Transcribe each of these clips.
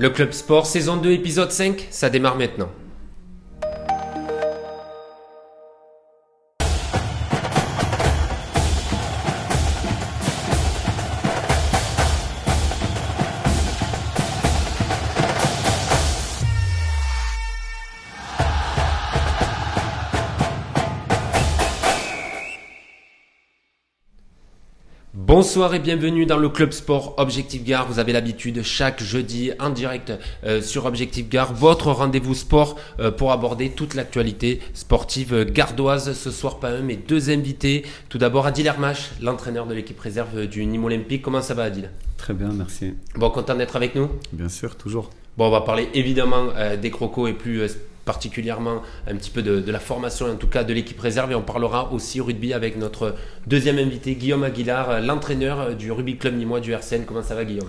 Le Club Sport, saison 2, épisode 5, ça démarre maintenant. Bonsoir et bienvenue dans le Club Sport Objectif Gare. Vous avez l'habitude chaque jeudi en direct euh, sur Objectif Gare, votre rendez-vous sport euh, pour aborder toute l'actualité sportive gardoise. Ce soir, pas un mais deux invités. Tout d'abord Adil Hermache, l'entraîneur de l'équipe réserve du Nîmes Olympique. Comment ça va Adil? Très bien, merci. Bon, content d'être avec nous? Bien sûr, toujours. Bon, on va parler évidemment euh, des crocos et plus particulièrement un petit peu de, la formation, en tout cas de l'équipe réserve. Et on parlera aussi rugby avec notre deuxième invité, Guillaume Aguilar, l'entraîneur du Rugby Club Nîmois du RCN. Comment ça va, Guillaume?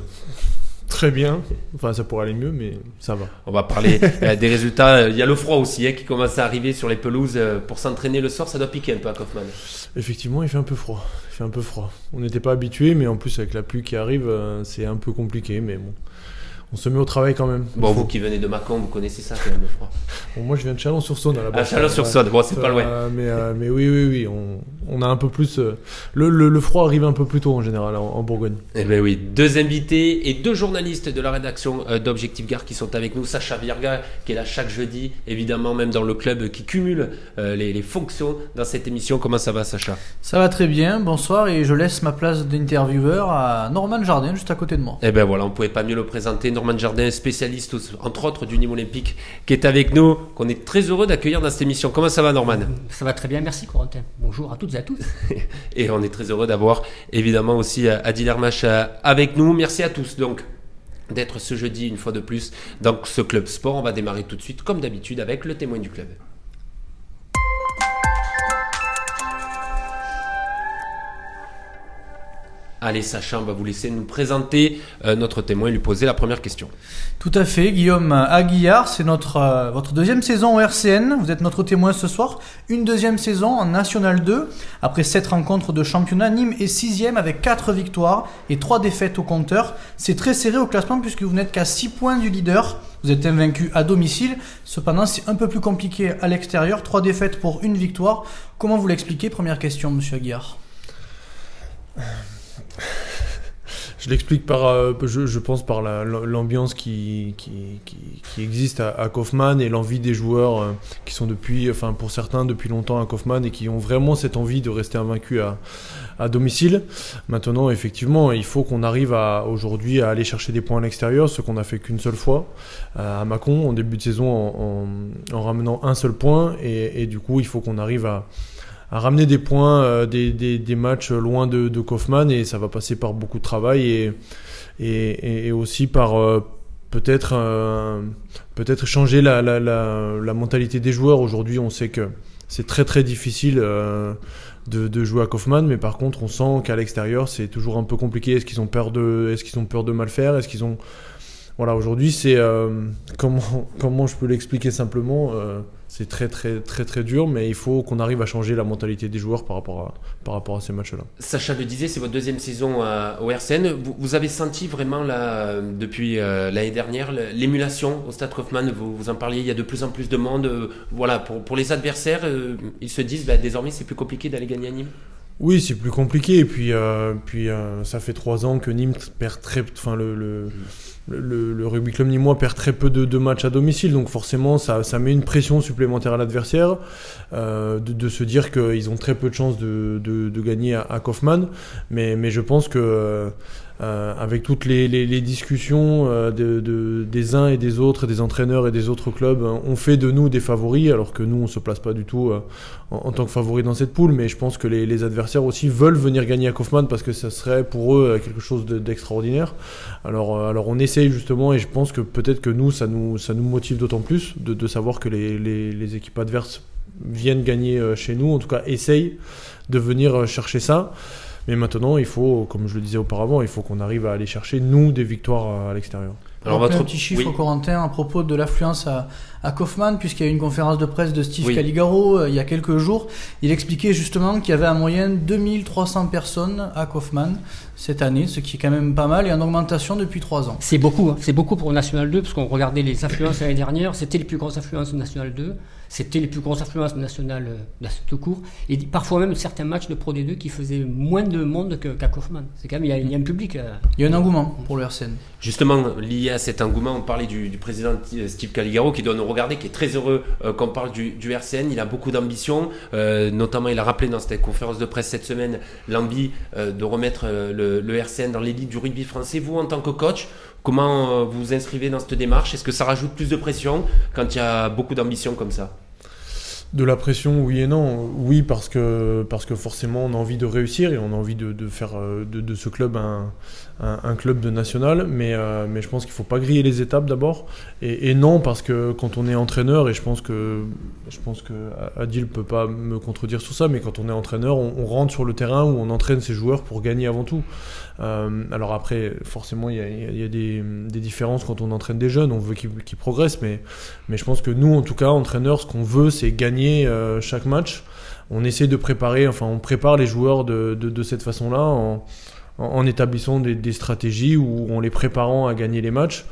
Très bien. Enfin, ça pourrait aller mieux, mais ça va. On va parler euh, des résultats. Il y a le froid aussi hein, qui commence à arriver sur les pelouses. Euh, pour s'entraîner le soir, ça doit piquer un peu à Kaufmann. Effectivement, il fait un peu froid. Il fait un peu froid. On n'était pas habitué, mais en plus, avec la pluie qui arrive, euh, c'est un peu compliqué. Mais bon, on se met au travail quand même. Bon, vous qui venez de Mâcon, vous connaissez ça quand même, le froid. Bon, moi, je viens de Chalon-sur-Saône à la base. Ah, Chalon-sur-Saône, bon, c'est pas loin. Euh, mais, euh, mais oui, oui, oui, on, on a un peu plus. Euh, le, le, froid arrive un peu plus tôt en général en, Bourgogne. Eh bien oui, deux invités et deux journalistes de la rédaction d'Objectif Gare qui sont avec nous. Sacha Virga, qui est là chaque jeudi, évidemment, même dans le club, qui cumule les, les, fonctions dans cette émission. Comment ça va, Sacha? Ça va très bien, bonsoir, et je laisse ma place d'intervieweur à Norman Jardin, juste à côté de moi. Eh bien voilà, on pouvait pas mieux le présenter. Norman Jardin, spécialiste entre autres, du Nîmes Olympique, qui est avec nous, qu'on est très heureux d'accueillir dans cette émission. Comment ça va, Norman? Ça va très bien, merci, Corentin. Bonjour à toutes et à tous. et on est très heureux d'avoir évidemment aussi euh, Adil Hermach euh, avec nous. Merci à tous. Donc, d'être ce jeudi une fois de plus dans ce club sport. On va démarrer tout de suite, comme d'habitude, avec le témoin du club. Allez, Sacha, on va vous laisser nous présenter euh, notre témoin et lui poser la première question. Tout à fait, Guillaume Aguillard, c'est notre euh, votre deuxième saison au RCN. Vous êtes notre témoin ce soir. Une deuxième saison en National 2. Après sept rencontres de championnat, Nîmes est sixième avec quatre victoires et trois défaites au compteur. C'est très serré au classement puisque vous n'êtes qu'à 6 points du leader. Vous êtes invaincu à domicile. Cependant, c'est un peu plus compliqué à l'extérieur. Trois défaites pour une victoire. Comment vous l'expliquez? Première question, Monsieur Aguillard. Je l'explique par, euh, je, pense par l'ambiance qui, qui, existe à, Kaufmann et l'envie des joueurs euh, qui sont depuis, enfin pour certains depuis longtemps à Kaufmann et qui ont vraiment cette envie de rester invaincus à, à domicile. Maintenant, effectivement, il faut qu'on arrive à aujourd'hui à aller chercher des points à l'extérieur, ce qu'on n'a fait qu'une seule fois euh, à Mâcon en début de saison en, ramenant un seul point et du coup, il faut qu'on arrive à à ramener des points, euh, des, des, matchs loin de, de, Kaufmann et ça va passer par beaucoup de travail et, et, et aussi par euh, peut-être euh, peut-être changer la, la, la, mentalité des joueurs. Aujourd'hui, on sait que c'est très très difficile de, de, jouer à Kaufmann, mais par contre, on sent qu'à l'extérieur, c'est toujours un peu compliqué. Est-ce qu'ils ont peur de, est-ce qu'ils ont peur de mal faire? Est-ce qu'ils ont voilà, aujourd'hui, c'est comment comment je peux l'expliquer simplement c'est très très très très dur, mais il faut qu'on arrive à changer la mentalité des joueurs par rapport à, par rapport à ces matchs-là. Sacha le disait, c'est votre deuxième saison au RCN. Vous, avez senti vraiment là, depuis euh, l'année dernière l'émulation au Stade Kaufmann? Vous, vous en parliez, il y a de plus en plus de monde. Euh, voilà, pour, pour les adversaires, euh, ils se disent bah, désormais c'est plus compliqué d'aller gagner à Nîmes? Oui, c'est plus compliqué. Et puis, puis ça fait trois ans que Nîmes perd très, enfin le, le le, rugby club nîmois perd très peu de, matchs à domicile, donc forcément ça, met une pression supplémentaire à l'adversaire euh, de, se dire qu'ils ont très peu de chances de, gagner à, Kaufmann. Mais, mais je pense que euh, avec toutes les, discussions euh, de, des uns et des autres, des entraîneurs et des autres clubs, hein, on fait de nous des favoris, alors que nous, on se place pas du tout euh, en, tant que favoris dans cette poule. Mais je pense que les, adversaires aussi veulent venir gagner à Kaufmann parce que ça serait pour eux quelque chose d'extraordinaire. alors, alors on essaye justement, et je pense que peut-être que nous, ça nous, ça nous motive d'autant plus de, savoir que les équipes adverses viennent gagner chez nous, en tout cas essayent de venir chercher ça. Mais maintenant, il faut, comme je le disais auparavant, il faut qu'on arrive à aller chercher, nous, des victoires à l'extérieur. Alors, votre un petit chiffre, oui. Corentin, à propos de l'affluence à, à Kaufmann, puisqu'il y a eu une conférence de presse de Steve Oui. Caligaro euh, il y a quelques jours. Il expliquait justement qu'il y avait en moyenne 2300 personnes à Kaufmann cette année, ce qui est quand même pas mal et en augmentation depuis trois ans. C'est beaucoup, hein. c'est beaucoup pour National 2, parce qu'on regardait les affluences l'année dernière, c'était les plus grosses affluences de National 2, c'était les plus grosses affluences de National euh, tout court, et parfois même certains matchs de Pro D2 qui faisaient moins de monde que- qu'à Kaufmann. C'est quand même, il y, a, il y a un public. euh, Il y a un engouement pour le RCN. Justement, à cet engouement, on parlait du, président euh, Steve Caligaro qui doit nous regarder, qui est très heureux euh, qu'on parle du, RCN. Il a beaucoup d'ambition, euh, notamment il a rappelé dans cette conférence de presse cette semaine l'envie de remettre le, RCN dans l'élite du rugby français. Vous, en tant que coach, comment vous vous inscrivez dans cette démarche? Est-ce que ça rajoute plus de pression quand il y a beaucoup d'ambition comme ça? De la pression, oui et non. Oui, parce que, parce que forcément, on a envie de réussir et on a envie de, faire de ce club un, un, club de national. Mais, euh, mais je pense qu'il ne faut pas griller les étapes d'abord. Et, non, parce que quand on est entraîneur, et je pense que, je pense que Adil ne peut pas me contredire sur ça, mais quand on est entraîneur, on, rentre sur le terrain où on entraîne ses joueurs pour gagner avant tout. Euh, alors après, forcément, il y a, des, différences quand on entraîne des jeunes, on veut qu'ils progressent, mais, mais je pense que nous, en tout cas, entraîneurs, ce qu'on veut, c'est gagner euh, chaque match. On essaie de préparer, enfin, on prépare les joueurs de, de, cette façon-là en, en établissant des, des stratégies ou en les préparant à gagner les matchs.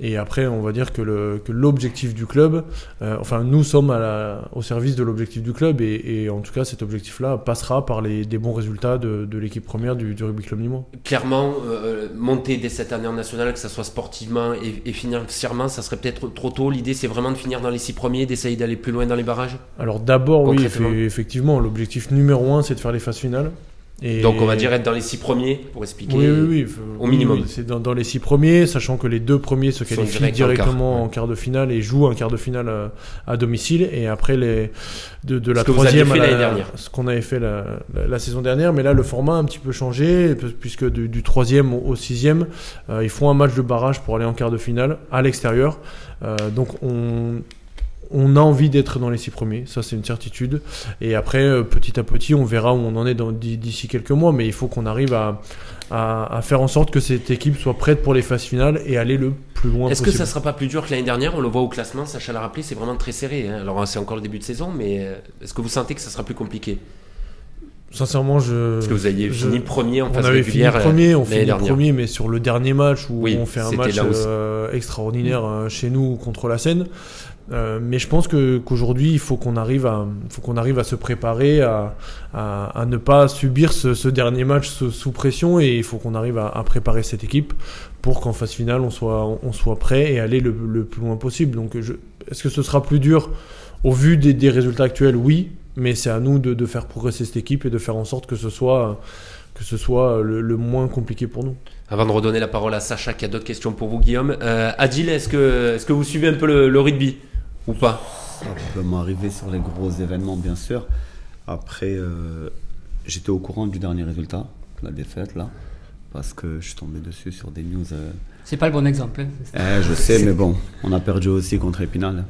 Et après, on va dire que le- que l'objectif du club, euh, enfin, nous sommes à la- au service de l'objectif du club, et, et en tout cas, cet objectif-là passera par les, des bons résultats de, de l'équipe première du, du rugby club Limois. Clairement, euh, monter dès cette année en national, que ça soit sportivement et, et financièrement, ça serait peut-être trop tôt. L'idée, c'est vraiment de finir dans les six premiers, d'essayer d'aller plus loin dans les barrages. Alors d'abord, oui, effectivement, l'objectif numéro un, c'est de faire les phases finales. Et Donc, on va dire être dans les six premiers pour expliquer. Oui, oui, oui. au minimum. oui, c'est dans, dans les six premiers, sachant que les deux premiers se qualifient direct en quart, directement en quart de finale et jouent un quart de finale à, à domicile. Et après, les, de, de la Ce que vous aviez troisième fait à la- l'année dernière. ce qu'on avait fait la, la- la saison dernière. Mais là, le format a un petit peu changé, pu- puisque du, du troisième au, au sixième, euh, ils font un match de barrage pour aller en quart de finale à l'extérieur. Euh, donc, on. On a envie d'être dans les six premiers, ça c'est une certitude. Et après, euh, petit à petit, on verra où on en est d'ici quelques mois. Mais il faut qu'on arrive à, à, à faire en sorte que cette équipe soit prête pour les phases finales et aller le plus loin Est-ce que ça sera pas plus dur que l'année dernière? On le voit au classement, Sacha l'a rappelé, c'est vraiment très serré. hein. Alors c'est encore le début de saison, mais euh, est-ce que vous sentez que ça sera plus compliqué? Sincèrement, je. Parce que vous aviez je- fini premier en on phase avait fini euh, premier, on finit dernière. premier, mais sur le dernier match où Oui, on fait un match euh, extraordinaire chez nous contre la Seine. Euh, mais je pense qu'aujourd'hui, il faut qu'on arrive à, arrive à se préparer à, ne pas subir ce, dernier match sous, pression et il faut qu'on arrive à, préparer cette équipe pour qu'en phase finale on soit, on soit prêt et aller le, plus loin possible. Donc, est-ce que ce sera plus dur au vu des, résultats actuels? Oui, mais c'est à nous de, faire progresser cette équipe et de faire en sorte que ce soit, que ce soit le, moins compliqué pour nous. Avant de redonner la parole à Sacha qui a d'autres questions pour vous, Guillaume. Euh, Adil, est-ce que, est-ce que vous suivez un peu le rugby? Ou pas Ça peut m'arriver sur les gros événements, bien sûr. Après, euh, j'étais au courant du dernier résultat, la défaite, là. Parce que je suis tombé dessus sur des news. euh, C'est pas le bon exemple. hein. eh, je sais, mais bon, on a perdu aussi contre Épinal.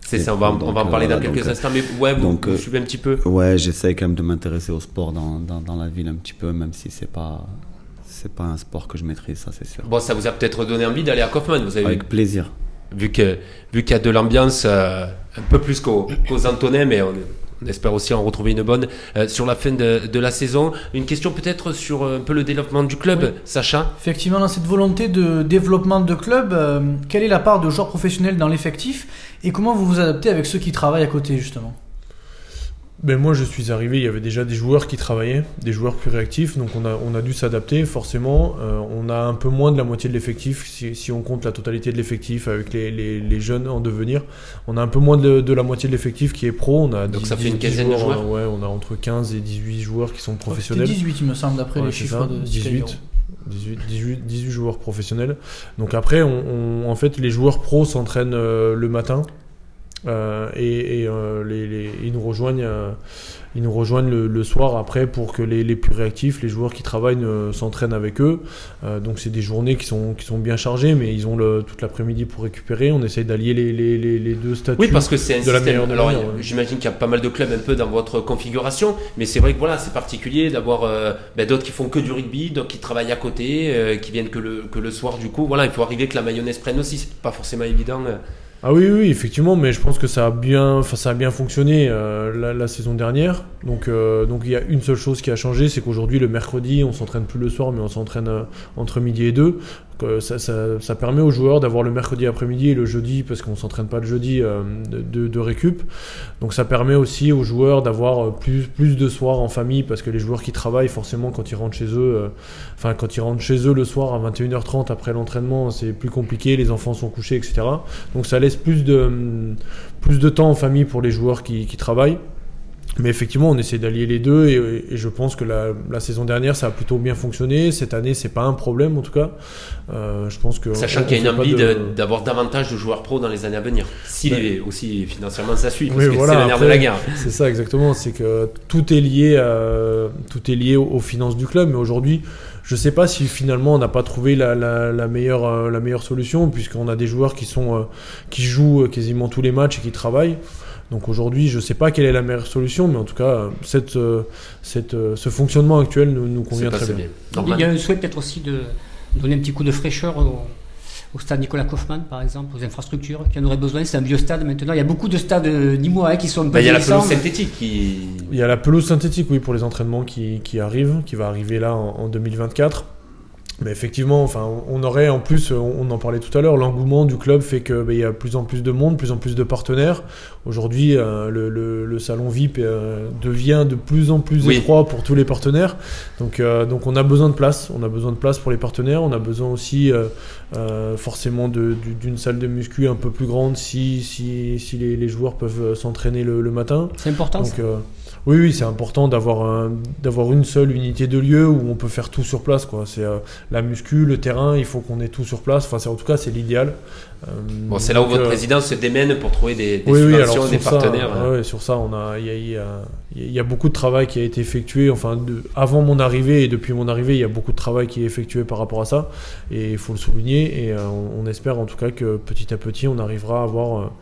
C'est ça, on va, on va en parler euh, dans quelques donc, instants. Mais ouais, vous, donc, vous euh, suivez un petit peu. Ouais, j'essaie quand même de m'intéresser au sport dans, dans, dans la ville un petit peu, même si c'est pas c'est pas un sport que je maîtrise, ça c'est sûr. Bon, ça vous a peut-être donné envie d'aller à Kaufmann. Vous avez Avec plaisir. Vu que vu qu'il y a de l'ambiance euh, un peu plus qu'aux qu'aux Antonais, mais on, on espère aussi en retrouver une bonne euh, sur la fin de, de la saison. Une question peut-être sur euh, un peu le développement du club, Oui. Sacha. Effectivement, dans cette volonté de développement de club, quelle est la part de joueurs professionnels dans l'effectif et comment vous vous adaptez avec ceux qui travaillent à côté justement? Ben moi, je suis arrivé, il y avait déjà des joueurs qui travaillaient, des joueurs plus réactifs, donc on a, on a dû s'adapter forcément. Euh, on a un peu moins de la moitié de l'effectif, si, si on compte la totalité de l'effectif avec les, les, les jeunes en devenir. On a un peu moins de, de la moitié de l'effectif qui est pro. On a Donc 10 ça fait une 10 quinzaine de joueurs Ouais, on a entre 15 et 18 joueurs qui sont professionnels. 18, il me semble, d'après Ouais, les chiffres ça, de 18, 18, 18, 18 joueurs professionnels. Donc après, on, on- en fait, les joueurs pros s'entraînent euh, le matin euh, et, et, euh, les, les- ils nous rejoignent, euh, ils nous rejoignent le, le soir après pour que les, les plus réactifs, les joueurs qui travaillent, s'entraînent avec eux. Donc c'est des journées qui sont, qui sont bien chargées, mais ils ont le, toute l'après-midi pour récupérer. On essaye d'allier les, deux statuts. Oui, parce que c'est un de la système. meilleure de Alors, j'imagine qu'il y a pas mal de clubs un peu dans votre configuration, mais c'est vrai que voilà, c'est particulier d'avoir ben, d'autres qui font que du rugby, d'autres qui travaillent à côté, qui viennent que le, que le soir. Du coup, voilà, il faut arriver que la mayonnaise prenne aussi. C'est pas forcément évident. Ah oui, oui, effectivement, mais je pense que ça a bien, ça a bien fonctionné euh, la, saison dernière. Donc, euh, donc il y a une seule chose qui a changé, c'est qu'aujourd'hui le mercredi, on s'entraîne plus le soir, mais on s'entraîne euh, entre midi et deux. Donc, ça, permet aux joueurs d'avoir le mercredi après-midi et le jeudi, parce qu'on s'entraîne pas le jeudi, euh, de, récup. Donc ça permet aussi aux joueurs d'avoir euh, plus, de soirs en famille, parce que les joueurs qui travaillent, forcément, quand ils rentrent chez eux, euh, enfin quand ils rentrent chez eux le soir à 21h30 après l'entraînement, c'est plus compliqué, les enfants sont couchés, etc. Donc ça laisse plus de, temps en famille pour les joueurs qui travaillent. Mais effectivement, on essaie d'allier les deux et, et je pense que la, la saison dernière, ça a plutôt bien fonctionné. Cette année, c'est pas un problème en tout cas. Euh, je pense que Sachant qu'il y a une envie de- d'avoir davantage de joueurs pros dans les années à venir. Si les- aussi financièrement ça suit, parce Oui, que voilà, c'est la nerf de la guerre. C'est ça exactement, c'est que tout est lié, à, tout est lié aux, aux finances du club. Mais aujourd'hui, je sais pas si finalement on n'a pas trouvé la, la, la meilleure, euh, la meilleure solution, puisqu'on a des joueurs qui sont, euh, qui jouent euh, quasiment tous les matchs et qui travaillent. Donc aujourd'hui, je sais pas quelle est la meilleure solution, mais en tout cas, cette, euh, cette, euh, ce fonctionnement actuel nous, convient très bien. Il y a un souhait peut-être aussi de donner un petit coup de fraîcheur au, au stade Nicolas Kaufmann, par exemple, aux infrastructures qui en auraient besoin. C'est un vieux stade maintenant. Il y a beaucoup de stades euh, nîmois hein, qui sont un peu Bah, il y a la pelouse synthétique qui. Il y a la pelouse synthétique, oui, pour les entraînements qui, qui arrivent, qui va arriver là en, en 2024. Mais effectivement, enfin, on aurait en plus, on on en parlait tout à l'heure, l'engouement du club fait que ben, il y a plus en plus de monde, de plus en plus de partenaires. Aujourd'hui, euh, le, le- le salon VIP euh, devient de plus en plus Oui. étroit pour tous les partenaires. Donc, euh, donc on a besoin de place. On a besoin de place pour les partenaires. On a besoin aussi euh, euh, forcément d'une salle de muscu un peu plus grande si, si, si les, les joueurs peuvent euh, s'entraîner le, le matin. C'est important. ça. Donc, euh, oui, oui, c'est important d'avoir un- d'avoir une seule unité de lieu où on peut faire tout sur place. quoi. C'est euh, la muscu, le terrain, il faut qu'on ait tout sur place. Enfin, c'est- en tout cas, c'est l'idéal. Euh, Bon, c'est là où votre euh, président se démène pour trouver des, des oui, subventions, des partenaires. Ça, ouais, sur ça, on a, il y a, y y beaucoup de travail qui a été effectué. Enfin, de- avant mon arrivée et depuis mon arrivée, il y a beaucoup de travail qui est effectué par rapport à ça. Et il faut le souligner. Et euh, on, on espère en tout cas que petit à petit, on arrivera à avoir,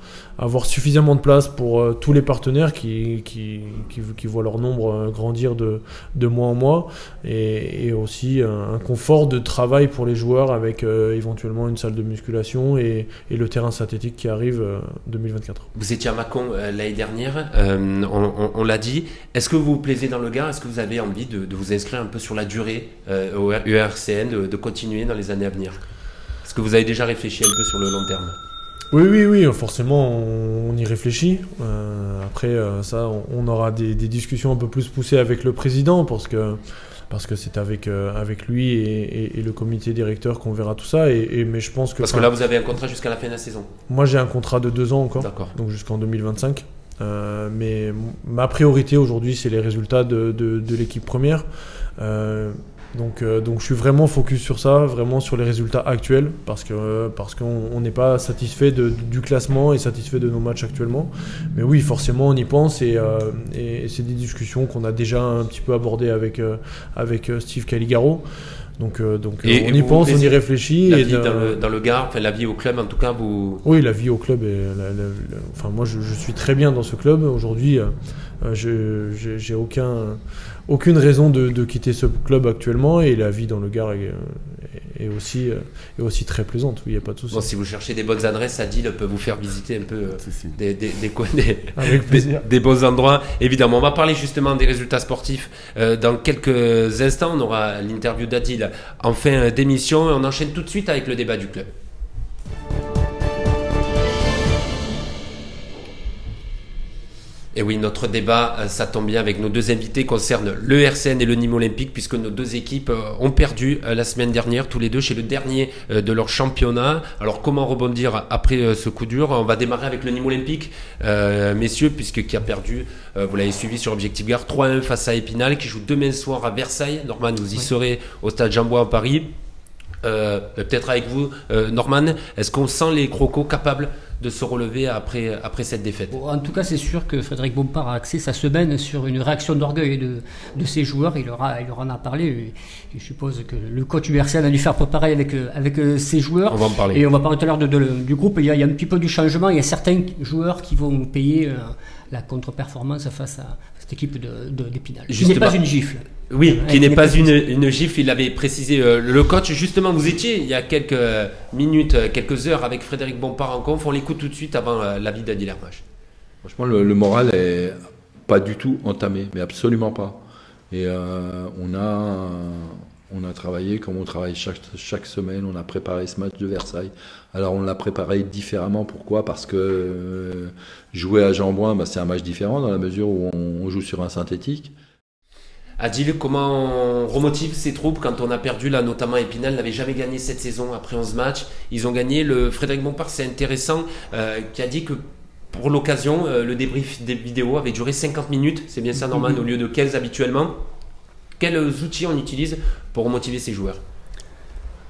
euh, suffisamment de place pour euh, tous les partenaires qui, qui, qui, qui voient leur nombre grandir de, de mois en mois. Et, et aussi un, confort de travail pour les joueurs avec éventuellement une salle de musculation et, et le terrain synthétique qui arrive euh, 2024. Vous étiez à Mâcon euh, l'année dernière, euh, on, on- on l'a dit. Est-ce que vous vous plaisez dans le Gard? Est-ce que vous avez envie de, de vous inscrire un peu sur la durée euh, au URCN, de, de continuer dans les années à venir? Est-ce que vous avez déjà réfléchi un peu sur le long terme? Oui, oui, oui, forcément, on, y réfléchit. Euh, après, euh, ça, on, on aura des, des discussions un peu plus poussées avec le président parce que parce que c'est avec euh, avec lui et, et- et le comité directeur qu'on verra tout ça. Et, et- mais je pense que Parce que là, vous avez un contrat jusqu'à la fin de la saison. moi, j'ai un contrat de deux ans encore, D'accord. donc jusqu'en 2025. Euh, mais ma priorité aujourd'hui, c'est les résultats de, de, de l'équipe première. Euh, donc, euh, donc je suis vraiment focus sur ça, vraiment sur les résultats actuels, parce que parce qu'on on n'est pas satisfait de- du classement et satisfait de nos matchs actuellement. Mais oui, forcément, on y pense et, euh, et, c'est des discussions qu'on a déjà un petit peu abordées avec euh, avec euh, Steve Caligaro. Donc, euh, donc Et- euh, on et y pense, on y réfléchit. La et vie dans, le, dans le Gard, enfin, la vie au club, en tout cas, vous. oui, la vie au club est. la- la- la- enfin, moi, je, je suis très bien dans ce club. Aujourd'hui, euh, euh, j'ai aucun, aucune raison de, de quitter ce club actuellement et la vie dans le Gard est, est- est aussi, euh, est aussi très plaisante. Oui, il n'y a pas de souci. Bon, si vous cherchez des bonnes adresses, Adil peut vous faire visiter un peu euh, des, des, des coins, des, Avec des, plaisir. des beaux endroits. Évidemment, on va parler justement des résultats sportifs. Euh, dans quelques instants, on aura l'interview d'Adil en fin euh, d'émission et on enchaîne tout de suite avec le débat du club. Et oui, notre débat, euh, ça tombe bien avec nos deux invités, concerne le RCN et le Nîmes Olympique, puisque nos deux équipes euh, ont perdu euh, la semaine dernière, tous les deux, chez le dernier de leur championnat. Alors, comment rebondir après ce coup dur? On va démarrer avec le Nîmes Olympique, euh, messieurs, puisque qui a perdu, euh, vous l'avez suivi sur Objectif Gare, 3-1 face à Épinal, qui joue demain soir à Versailles. Norman, vous y Oui. serez au stade Jean-Bois à Paris. Euh, Peut-être avec vous, euh, Norman, est-ce qu'on sent les crocos capables de se relever après, après cette défaite? Bon, en tout cas, c'est sûr que Frédéric Bompard a axé sa semaine sur une réaction d'orgueil de, de ses joueurs. Il leur, a, il leur en a parlé. Et je suppose que le coach URCN a dû faire pareil avec, avec euh, ses joueurs. On va en parler. Et on va parler tout à l'heure de, de- du groupe. Il y, a, il y a un petit peu du changement. Il y a certains joueurs qui vont payer la contre-performance face à cette équipe de, de, d'Épinal. Qui n'est pas une gifle. Oui, qui n'est pas une, gifle, il l'avait précisé euh, le coach. Justement, vous étiez il y a quelques minutes, euh, quelques heures avec Frédéric Bompard en conf. On l'écoute tout de suite avant euh, l'avis d'Adil Hermage. Franchement, le, le moral est pas du tout entamé, mais absolument pas. Et euh, on a on a travaillé comme on travaille chaque, chaque semaine. On a préparé ce match de Versailles. Alors on l'a préparé différemment. Pourquoi? Parce que euh, jouer à Jean-Bouin, bah, c'est un match différent dans la mesure où on, on joue sur un synthétique. Adil, comment on remotive ses troupes quand on a perdu là, notamment Épinal n'avait jamais gagné cette saison après 11 matchs. Ils ont gagné. Le Frédéric Bompard, c'est intéressant, euh, qui a dit que pour l'occasion, euh, le débrief des vidéos avait duré 50 minutes. C'est bien ça, Norman, au lieu de 15 habituellement. Quels outils on utilise pour remotiver ses joueurs?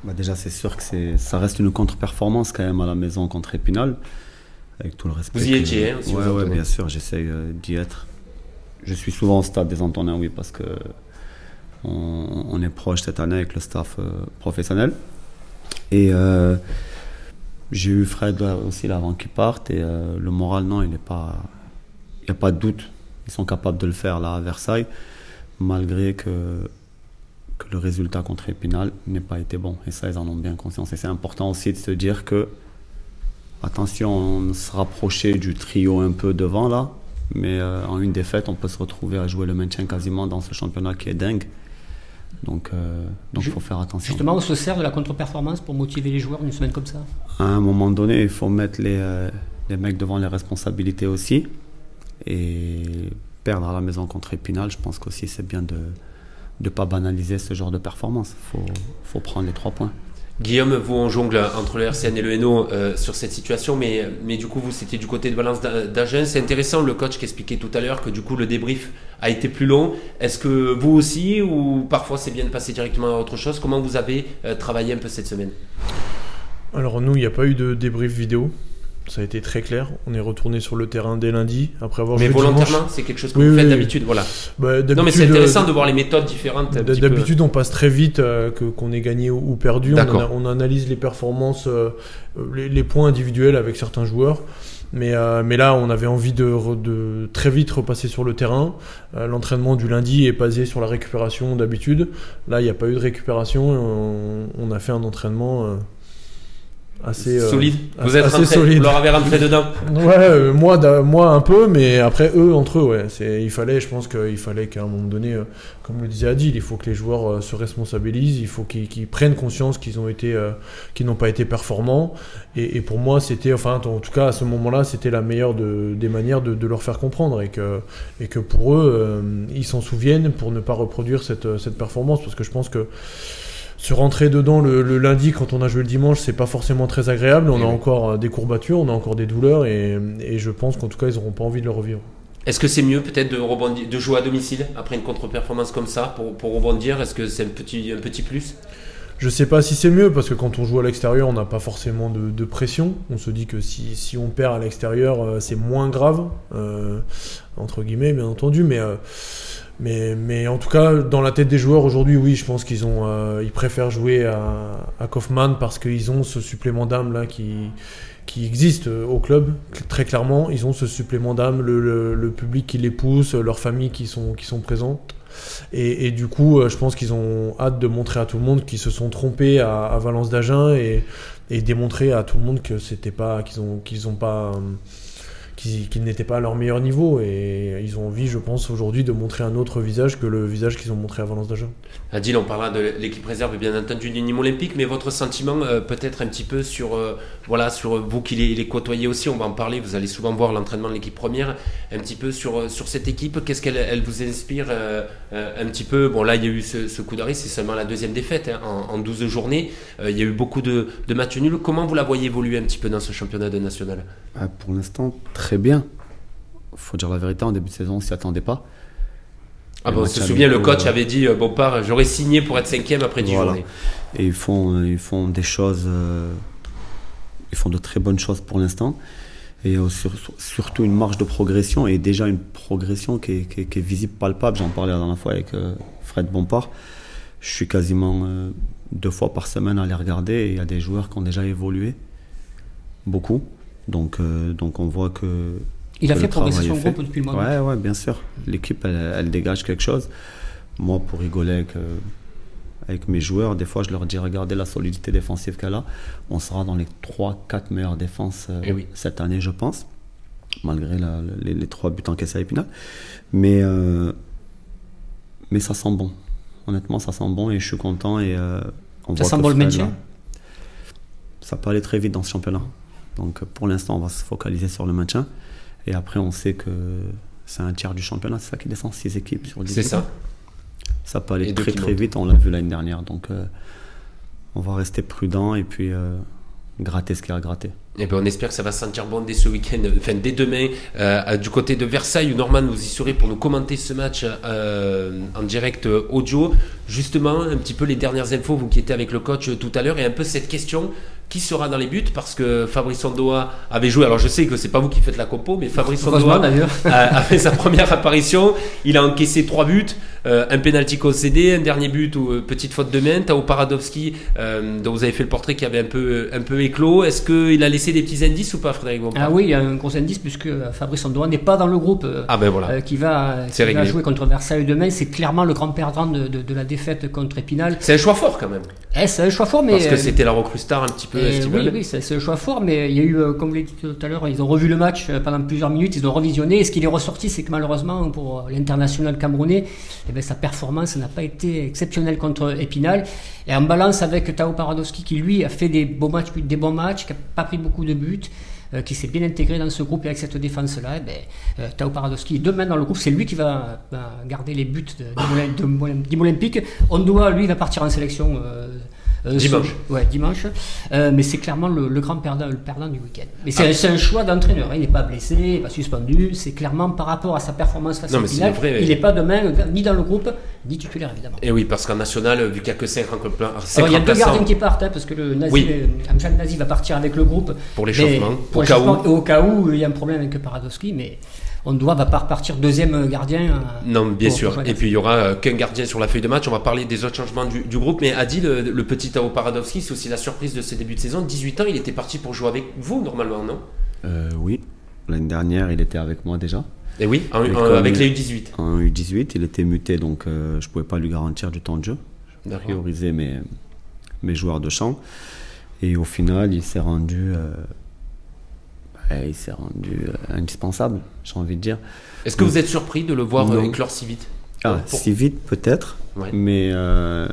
Bah déjà, c'est sûr que c'est, ça reste une contre-performance quand même à la maison contre Épinal, avec tout le respect. Vous y étiez, hein, si ouais, vous ouais, entendez. bien sûr, j'essaye euh, d'y être. Je suis souvent au stade des oui, parce que on, est proche cette année avec le staff euh, professionnel. Et euh, j'ai eu Fred aussi là, avant qu'il parte, et euh, le moral, non, il n'est pas. Il n'y a pas de doute. Ils sont capables de le faire là à Versailles, malgré que que le résultat contre Épinal n'ait pas été bon. Et ça, ils en ont bien conscience. Et c'est important aussi de se dire que, attention, on se rapprochait du trio un peu devant là, mais euh, en une défaite, on peut se retrouver à jouer le maintien quasiment dans ce championnat qui est dingue. Donc, euh, donc, Ju- faut faire attention. Justement, on se sert de la contre-performance pour motiver les joueurs une semaine comme ça? À un moment donné, il faut mettre les, euh, les mecs devant les responsabilités aussi. Et perdre à la maison contre Épinal, je pense qu'aussi c'est bien de ne pas banaliser ce genre de performance. Il faut, faut prendre les trois points. Guillaume, vous, on jongle entre le RCN et le NO euh, sur cette situation, mais, du coup, vous, c'était du côté de Valence d'A- d'Agen. C'est intéressant, le coach qui expliquait tout à l'heure que du coup, le débrief a été plus long. Est-ce que vous aussi, ou parfois c'est bien de passer directement à autre chose? Comment vous avez euh, travaillé un peu cette semaine? Alors nous, il n'y a pas eu de débrief vidéo. Ça a été très clair. On est retourné sur le terrain dès lundi, après avoir Mais volontairement, c'est quelque chose que Oui, vous faites oui, d'habitude, voilà. Bah, Non, mais c'est intéressant euh, de voir les méthodes différentes. D'habitude, on passe très vite euh, que qu'on ait gagné ou, ou perdu. On, on analyse les performances, euh, les, les points individuels avec certains joueurs. Mais, euh, mais là, on avait envie de, re- de très vite repasser sur le terrain. L'entraînement du lundi est basé sur la récupération d'habitude. Là, il n'y a pas eu de récupération. on a fait un entraînement assez euh, solide. Vous êtes assez rentré, solide. vous leur avez rentré dedans. Ouais, euh, moi, moi un peu, mais après eux entre eux, ouais. C'est, il fallait, je pense qu'il fallait qu'à un moment donné, euh, comme le disait Adil, il faut que les joueurs euh, se responsabilisent, il faut qu'ils, prennent conscience qu'ils ont été, qu'ils n'ont pas été performants. Et, et pour moi, c'était, enfin, en tout cas à ce moment-là, c'était la meilleure de- des manières de, de leur faire comprendre et que, et que pour eux, ils s'en souviennent pour ne pas reproduire cette, cette performance, parce que je pense que se rentrer dedans le, le lundi quand on a joué le dimanche, c'est pas forcément très agréable. On Eh a oui. encore euh, des courbatures, on a encore des douleurs et, et je pense qu'en tout cas ils auront pas envie de le revivre. Est-ce que c'est mieux peut-être de, rebondir, de jouer à domicile après une contre-performance comme ça pour, pour rebondir? Est-ce que c'est un petit, un petit plus? Je sais pas si c'est mieux parce que quand on joue à l'extérieur, on n'a pas forcément de, de pression. On se dit que si, si on perd à l'extérieur, euh, c'est moins grave, euh, entre guillemets, bien entendu. Mais, euh, mais, mais en tout cas, dans la tête des joueurs aujourd'hui, oui, je pense qu'ils ont, euh, ils préfèrent jouer à, à Kaufmann parce qu'ils ont ce supplément d'âme là qui qui existe euh, au club. Cl- très clairement ils ont ce supplément d'âme le, le- le public qui les pousse leurs familles qui sont qui sont présentes. Et, et du coup, euh, je pense qu'ils ont hâte de montrer à tout le monde qu'ils se sont trompés à, à Valence d'Agen et, et démontrer à tout le monde que c'était pas qu'ils ont qu'ils ont pas euh, qu'ils n'étaient pas à leur meilleur niveau. Et ils ont envie, je pense, aujourd'hui de montrer un autre visage que le visage qu'ils ont montré à Valence d'Agen. Adil, on parlera de l'équipe réserve bien entendu du Nîmes Olympique, mais votre sentiment euh, peut-être un petit peu sur, euh, voilà, sur vous qui les, les côtoyez aussi, on va en parler, vous allez souvent voir l'entraînement de l'équipe première, un petit peu sur, euh, sur cette équipe, qu'est-ce qu'elle elle vous inspire euh, euh, un petit peu Bon là il y a eu ce, ce coup d'arrêt, c'est seulement la deuxième défaite hein, en, en 12 journées, Euh, il y a eu beaucoup de, de matchs nuls, comment vous la voyez évoluer un petit peu dans ce championnat de national? Ah, pour l'instant, très bien. Faut dire la vérité, en début de saison, on s'y attendait pas. Ah bon, on se souvient, le coach euh, avait dit, euh, bon part, j'aurais signé pour être cinquième après 10 Voilà. journées. Et ils font, euh, ils font des choses euh, ils font de très bonnes choses pour l'instant. Et sur- surtout une marge de progression et déjà une progression qui est, qui est- qui est visible, palpable. J'en parlais la dernière fois avec Fred Bompard. Je suis quasiment deux fois par semaine à les regarder et il y a des joueurs qui ont déjà évolué. Beaucoup. Donc, euh, donc on voit que. Il a fait progresser son groupe depuis le mois. Ouais, ouais, bien sûr. L'équipe, elle, elle dégage quelque chose. Moi, pour rigoler avec, avec mes joueurs, des fois, je leur dis regardez la solidité défensive qu'elle a. On sera dans les 3-4 meilleures défenses euh, Eh oui. cette année, je pense. Malgré la- les, les trois buts encaissés à Épinal. Mais, euh, mais ça sent bon. Honnêtement, ça sent bon et je suis content. Et, euh, on Ça voit sent bon le maintien Ça peut aller très vite dans ce championnat. Donc pour l'instant, on va se focaliser sur le maintien. Et après, on sait que c'est un tiers du championnat, c'est ça qui descend, 6 équipes sur 10 C'est ça. Ça peut Et aller très très vite, on l'a vu l'année dernière. Donc euh, on va rester prudent et puis euh, gratter ce qu'il y a à gratter. Eh ben, on espère que ça va se sentir bon dès ce week-end, enfin dès demain, euh, du côté de Versailles, où Norman vous y serez pour nous commenter ce match euh, en direct audio. Justement, un petit peu les dernières infos, vous qui étiez avec le coach tout à l'heure, et un peu cette question qui sera dans les buts parce que Fabrice Ondoa avait joué. Alors je sais que c'est pas vous qui faites la compo, mais Fabrice d'ailleurs. a, a fait sa première apparition. Il a encaissé trois buts, euh, un penalty concédé, un dernier but ou euh, petite faute de main. Tao Paradowski, euh, dont vous avez fait le portrait, qui avait un peu, un peu éclos. Est-ce qu'il a laissé des petits indices ou pas, Frédéric Bompard? Ah oui, il y a un gros indice puisque Fabrice Ondoa n'est pas dans le groupe euh, Ah ben voilà. euh, qui va, qui va jouer contre Versailles demain. C'est clairement le grand perdant de, de- de la défaite contre Épinal. C'est un choix fort quand même. Eh, c'est un choix fort, mais. Parce que euh, c'était la recrue star un petit peu euh, estivale. oui, oui, c'est un choix fort, mais il y a eu, euh, comme vous l'avez dit tout à l'heure, ils ont revu le match euh, pendant plusieurs minutes, ils ont revisionné, et ce qui est ressorti, c'est que malheureusement, pour euh, l'international camerounais, eh ben, sa performance n'a pas été exceptionnelle contre Épinal. Et en balance avec Tao Paradowski, qui lui a fait des bons matchs, qui n'a pas pris beaucoup de buts, euh, qui s'est bien intégré dans ce groupe et avec cette défense-là, eh ben, euh, Tao Paradowski demain dans le groupe, c'est lui qui va, garder les buts de, de d'Imo Olympique. Ondoa, lui, va partir en sélection. euh, Dimanche. ce- ouais, dimanche. Euh, mais c'est clairement le, le grand perdant, le perdant du week-end. Mais Ah. c'est c'est un choix d'entraîneur. hein. Il n'est pas blessé, il n'est pas suspendu. C'est clairement par rapport à sa performance face Non, Épinal. vrai, Il n'est pas demain ni dans le groupe, ni titulaire évidemment. Et oui, parce qu'en national, vu qu'il n'y a que 5 remplaçants il y a deux gardiens qui partent, hein, parce que le Nazi, Oui. euh, Nazi va partir avec le groupe. pour l'échauffement, au au cas où il y a un problème avec Paradowski, mais on doit va pas repartir deuxième gardien. euh, Non, bien pour- sûr. pour Et puis il y aura euh, qu'un gardien sur la feuille de match. On va parler des autres changements du, du groupe. Mais Adi, le, le petit Tao Paradowski, c'est aussi la surprise de ce début de saison. 18 ans, il était parti pour jouer avec vous normalement, non? Euh, oui, l'année dernière, il était avec moi déjà. Et oui, en- Et en- comme avec il- les U18. En U18, il était muté, donc euh, je pouvais pas lui garantir du temps de jeu. Je priorisais mes, mes joueurs de champ. Et au final, il s'est rendu, euh, il s'est rendu euh, indispensable, j'ai envie de dire. Est-ce que vous êtes surpris de le voir euh, éclore si vite? Ah, Pour- si vite peut-être, Ouais. mais euh,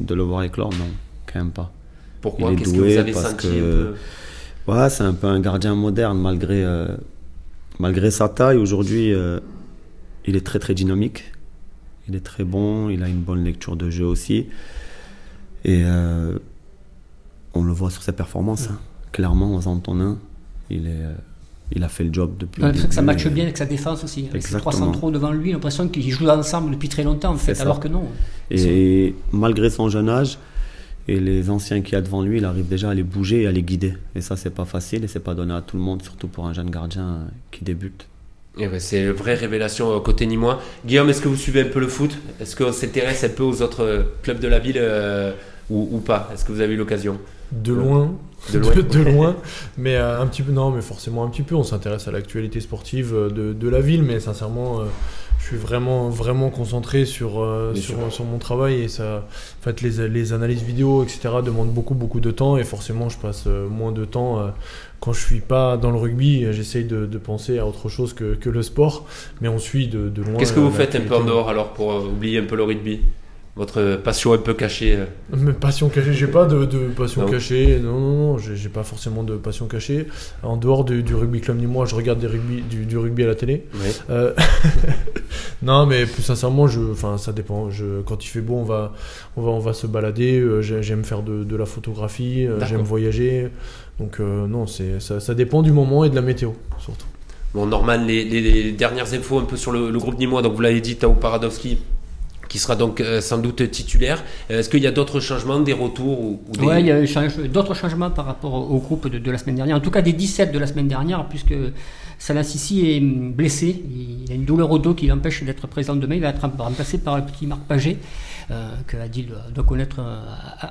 de le voir éclore, non, quand même pas. Pourquoi? Qu'est-ce que vous avez senti que- un Ouais, c'est un peu un gardien moderne malgré, euh, malgré sa taille. Aujourd'hui, euh, il est très très dynamique. Il est très bon, il a une bonne lecture de jeu aussi. Et euh, on le voit sur ses performances. hein. Clairement, aux Antonins, il, est, euh, il a fait le job depuis Ouais, le parce que ça matche et- bien avec sa défense aussi. Avec ses Exactement. 300 trop devant lui, l'impression qu'ils jouent ensemble depuis très longtemps en fait, alors que non. Et malgré son jeune âge et les anciens qu'il y a devant lui, il arrive déjà à les bouger et à les guider. Et ça, c'est pas facile et c'est pas donné à tout le monde, surtout pour un jeune gardien euh, qui débute. Eh ben, c'est une vraie révélation euh, côté Nîmois. Guillaume, est-ce que vous suivez un peu le foot? Est-ce qu'on s'intéresse un peu aux autres euh, clubs de la ville euh, ou, ou pas? Est-ce que vous avez eu l'occasion? De loin. De loin. De, de loin. Mais euh, un petit peu, non, mais forcément un petit peu. On s'intéresse à l'actualité sportive euh, de, de la ville, mais sincèrement, euh, je suis vraiment, vraiment concentré sur, euh, sur, mon travail et ça, en fait, les, les analyses vidéo, etc., demandent beaucoup, beaucoup de temps et forcément, je passe euh, moins de temps. euh, quand je suis pas dans le rugby, j'essaye de, de penser à autre chose que, que le sport, mais on suit de, de loin. Qu'est-ce que vous faites un peu en dehors alors pour euh, oublier un peu le rugby? Votre passion un peu cachée euh. Mais passion cachée, j'ai pas de, de passion Non. cachée. Non, non, non, j'ai pas forcément de passion cachée. En dehors du, du rugby club ni moi, je regarde des rugby, du, du rugby à la télé. Euh, non, mais plus sincèrement, je, ça dépend. Je, quand il fait beau, on va, on va, on va se balader. Euh, j'ai- J'aime faire de, de la photographie. J'aime voyager. Donc euh, non, c'est, ça, ça dépend du moment et de la météo surtout. Bon, Norman, les, les- les dernières infos un peu sur le, le groupe Nîmois. Donc, vous l'avez dit, Tao Paradowski qui sera donc euh, sans doute titulaire. Euh, Est-ce qu'il y a d'autres changements, des retours ou, ou des... Ouais, il y a d'autres changements par rapport au groupe de, de la semaine dernière. En tout cas, des 17 de la semaine dernière, puisque Salah Sissi est blessé. Il a une douleur au dos qui l'empêche d'être présent demain. Il va être rem- remplacé par le petit Marc Paget, euh, que Adil doit, doit connaître euh,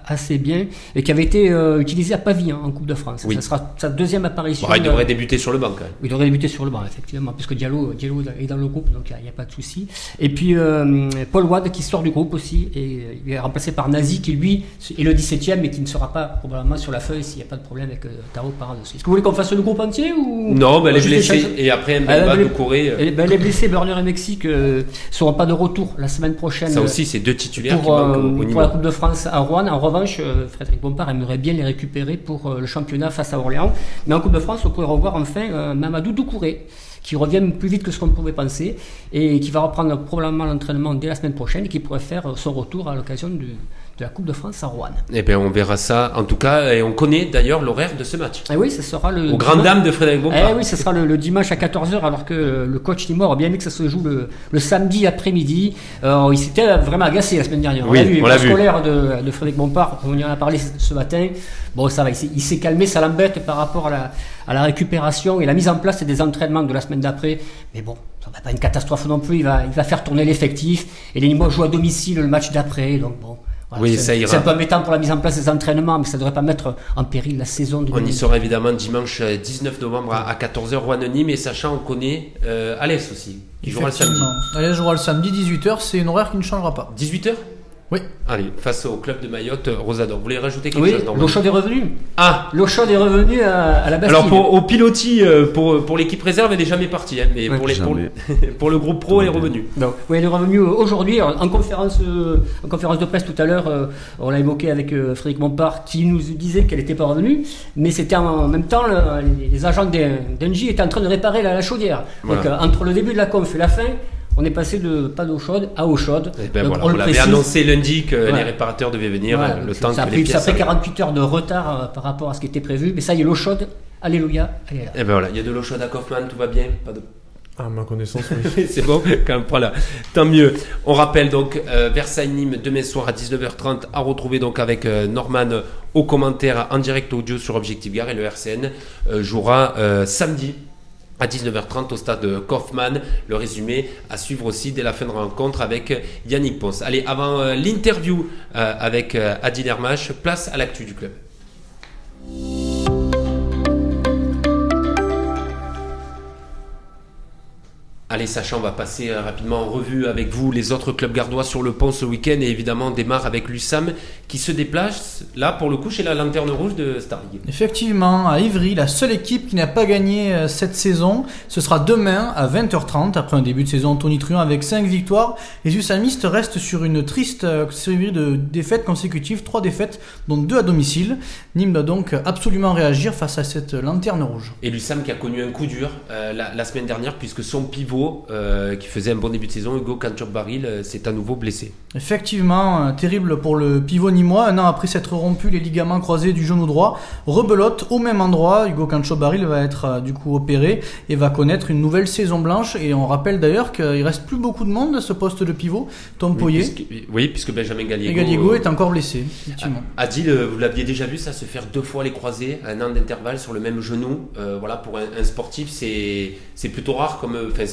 assez bien, et qui avait été euh, utilisé à Pavie hein, en Coupe de France. Oui. Ça sera sa deuxième apparition. Bon, il de- devrait débuter sur le banc quand même. il devrait débuter sur le banc, effectivement, puisque Diallo, Diallo est dans le groupe, donc il n'y a, pas de souci. Et puis euh, Paul Wade qui sort du groupe aussi, et euh, il est remplacé par Nazi qui lui est le 17ème mais qui ne sera pas probablement sur la feuille s'il n'y a pas de problème avec euh, Taro par-dessus. Est-ce que vous voulez qu'on fasse le groupe entier ou Non, mais est Juste les Et après, Mbemba, les- Doucouré, euh, ben, les blessés, Burner et Mexique ne seront pas de retour la semaine prochaine. ça aussi, c'est deux titulaires qui pour, manquent euh, au, au pour la Coupe de France à Rouen. En revanche, euh, Frédéric Bompard aimerait bien les récupérer pour euh, le championnat face à Orléans. Mais en Coupe de France, on pourrait revoir enfin euh, Mamadou Doucouré, qui revient plus vite que ce qu'on pouvait penser et qui va reprendre probablement l'entraînement dès la semaine prochaine et qui pourrait faire euh, son retour à l'occasion du- de la Coupe de France à Rouen. Eh bien, on verra ça. En tout cas, et on connaît d'ailleurs l'horaire de ce match. Et oui, ce sera le. Dimanche- dames de Frédéric Bompard. Eh oui, ce sera le, le dimanche à 14h, alors que le coach Timor a bien aimé que ça se joue le, le samedi après-midi. Euh, il s'était vraiment agacé la semaine dernière. Oui, on l'a vu, on l'a vu. scolaire de, de Frédéric Bompard, on y en a parlé ce, matin. Bon, ça va, il s'est- il s'est calmé, ça l'embête par rapport à la, à la récupération et la mise en place des entraînements de la semaine d'après. Mais bon, ça va pas une catastrophe non plus. Il va, il va faire tourner l'effectif. Et les Nîmois jouent à domicile le match d'après, donc bon. Voilà, Oui, c'est- ça ira. C'est un peu embêtant pour la mise en place des entraînements, mais ça devrait pas mettre en péril la saison de On y 2018. sera évidemment dimanche euh, 19 novembre à 14h, Rouen-Nîmes. Et sachant, on connaît euh, Alès aussi, qui jouera le samedi. Effectivement. Allez, jouera le samedi 18h, c'est une horaire qui ne changera pas. 18h Oui. Allez, face au club de Mayotte, euh, Rosador. Vous voulez rajouter quelque Oui, chose l'eau chaude est revenue. Ah L'eau chaude est revenue à, à la Bastille. Alors pour, au pilotis, euh, pour, pour l'équipe réserve, elle n'est jamais partie. hein, mais Ouais. pour, les, pour, Jamais. pour le groupe pro, elle est revenue. Donc, oui, elle est revenue aujourd'hui en en conférence, euh, en conférence de presse tout à l'heure. euh, on l'a évoqué avec euh, Frédéric Montpart qui nous disait qu'elle n'était pas revenue, mais c'était en, en même temps le- les agents d'Engie étaient en train de réparer la, la chaudière. Donc Voilà. euh, entre le début de la conf et la fin, on est passé de pas d'eau chaude à eau chaude. Et ben Donc, voilà, on on l'avait annoncé lundi que Ouais. les réparateurs devaient venir Voilà, le temps ça, a que les ça a pièces pris arrivent. 48 heures de retard euh, par rapport à ce qui était prévu, mais ça y est, l'eau chaude, alléluia, elle est là. Et ben voilà, il y a de l'eau chaude à Kaufmann, tout va bien. Pas de À ma connaissance, oui. c'est bon, quand même, voilà. Tant mieux. On rappelle donc euh, Versailles-Nîmes demain soir à 19h30 à retrouver donc avec euh, Norman au commentaire en direct audio sur Objectif Gare et le RCN euh, jouera euh, samedi à 19h30 au stade Kaufmann. Le résumé à suivre aussi dès la fin de rencontre avec Yannick Ponce. Allez, avant euh, l'interview euh, avec euh, Adil place à l'actu du club. Allez, Sacha, on va passer euh, rapidement en revue avec vous les autres clubs gardois sur le pont ce week-end et évidemment on démarre avec l'USAM qui se déplace là pour le coup chez la lanterne rouge de Star League. Effectivement, à Ivry, la seule équipe qui n'a pas gagné euh, cette saison, ce sera demain à 20h30, après un début de saison tonitruant avec 5 victoires. Les Usamistes restent sur une triste euh, série de défaites consécutives, 3 défaites, dont 2 à domicile. Nîmes doit donc absolument réagir face à cette lanterne rouge. Et l'USAM qui a connu un coup dur euh, la, la semaine dernière puisque son pivot euh, qui faisait un bon début de saison, Hugo Cantur-Baril, euh, s'est à nouveau blessé. Effectivement, euh, terrible pour le pivot nîmois. Un an après s'être rompu les ligaments croisés du genou droit, rebelote au même endroit. Hugo Cancho-Baril va être euh, du coup opéré et va connaître une nouvelle saison blanche. Et on rappelle d'ailleurs qu'il reste plus beaucoup de monde à ce poste de pivot. Tom Oui, Poyer puisque, oui, puisque Benjamin Gallego euh, est encore blessé. Adil, vous l'aviez déjà vu ça se faire deux fois les croisés, un an d'intervalle sur le même genou. Voilà, pour un, un sportif, c'est plutôt rare. Comme, enfin,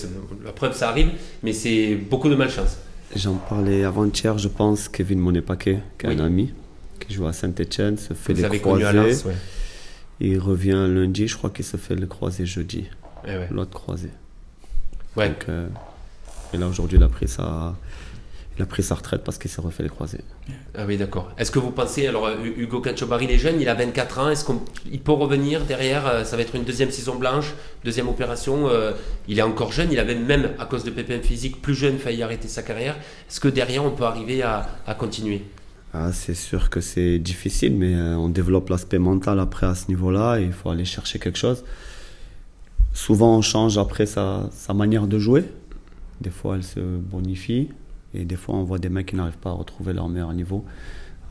la preuve, ça arrive, mais c'est beaucoup de malchance. J'en parlais avant-hier, je pense, Kevin Monet-Paquet, qui est Oui. un ami, qui joue à Saint-Etienne, se fait Vous les avez connu à croisés. Lens, ouais. Il revient lundi, je crois qu'il se fait le croisé jeudi, ouais. l'autre croisé. Ouais. Donc, euh, et là aujourd'hui, il a pris sa, il a pris sa retraite parce qu'il s'est refait les croisés. Ah oui, d'accord. Est-ce que vous pensez, alors euh, Hugo Cacciobari, il est jeune, il a 24 ans, est-ce qu'il peut revenir derrière euh, Ça va être une deuxième saison blanche, deuxième opération. euh, il est encore jeune, il avait même, à cause de pépins physiques, plus jeune, failli arrêter sa carrière. Est-ce que derrière, on peut arriver à, à continuer? Ah, c'est sûr que c'est difficile, mais on développe l'aspect mental après à ce niveau-là. Il faut aller chercher quelque chose. Souvent, on change après sa, sa manière de jouer. Des fois, elle se bonifie. Et des fois, on voit des mecs qui n'arrivent pas à retrouver leur meilleur niveau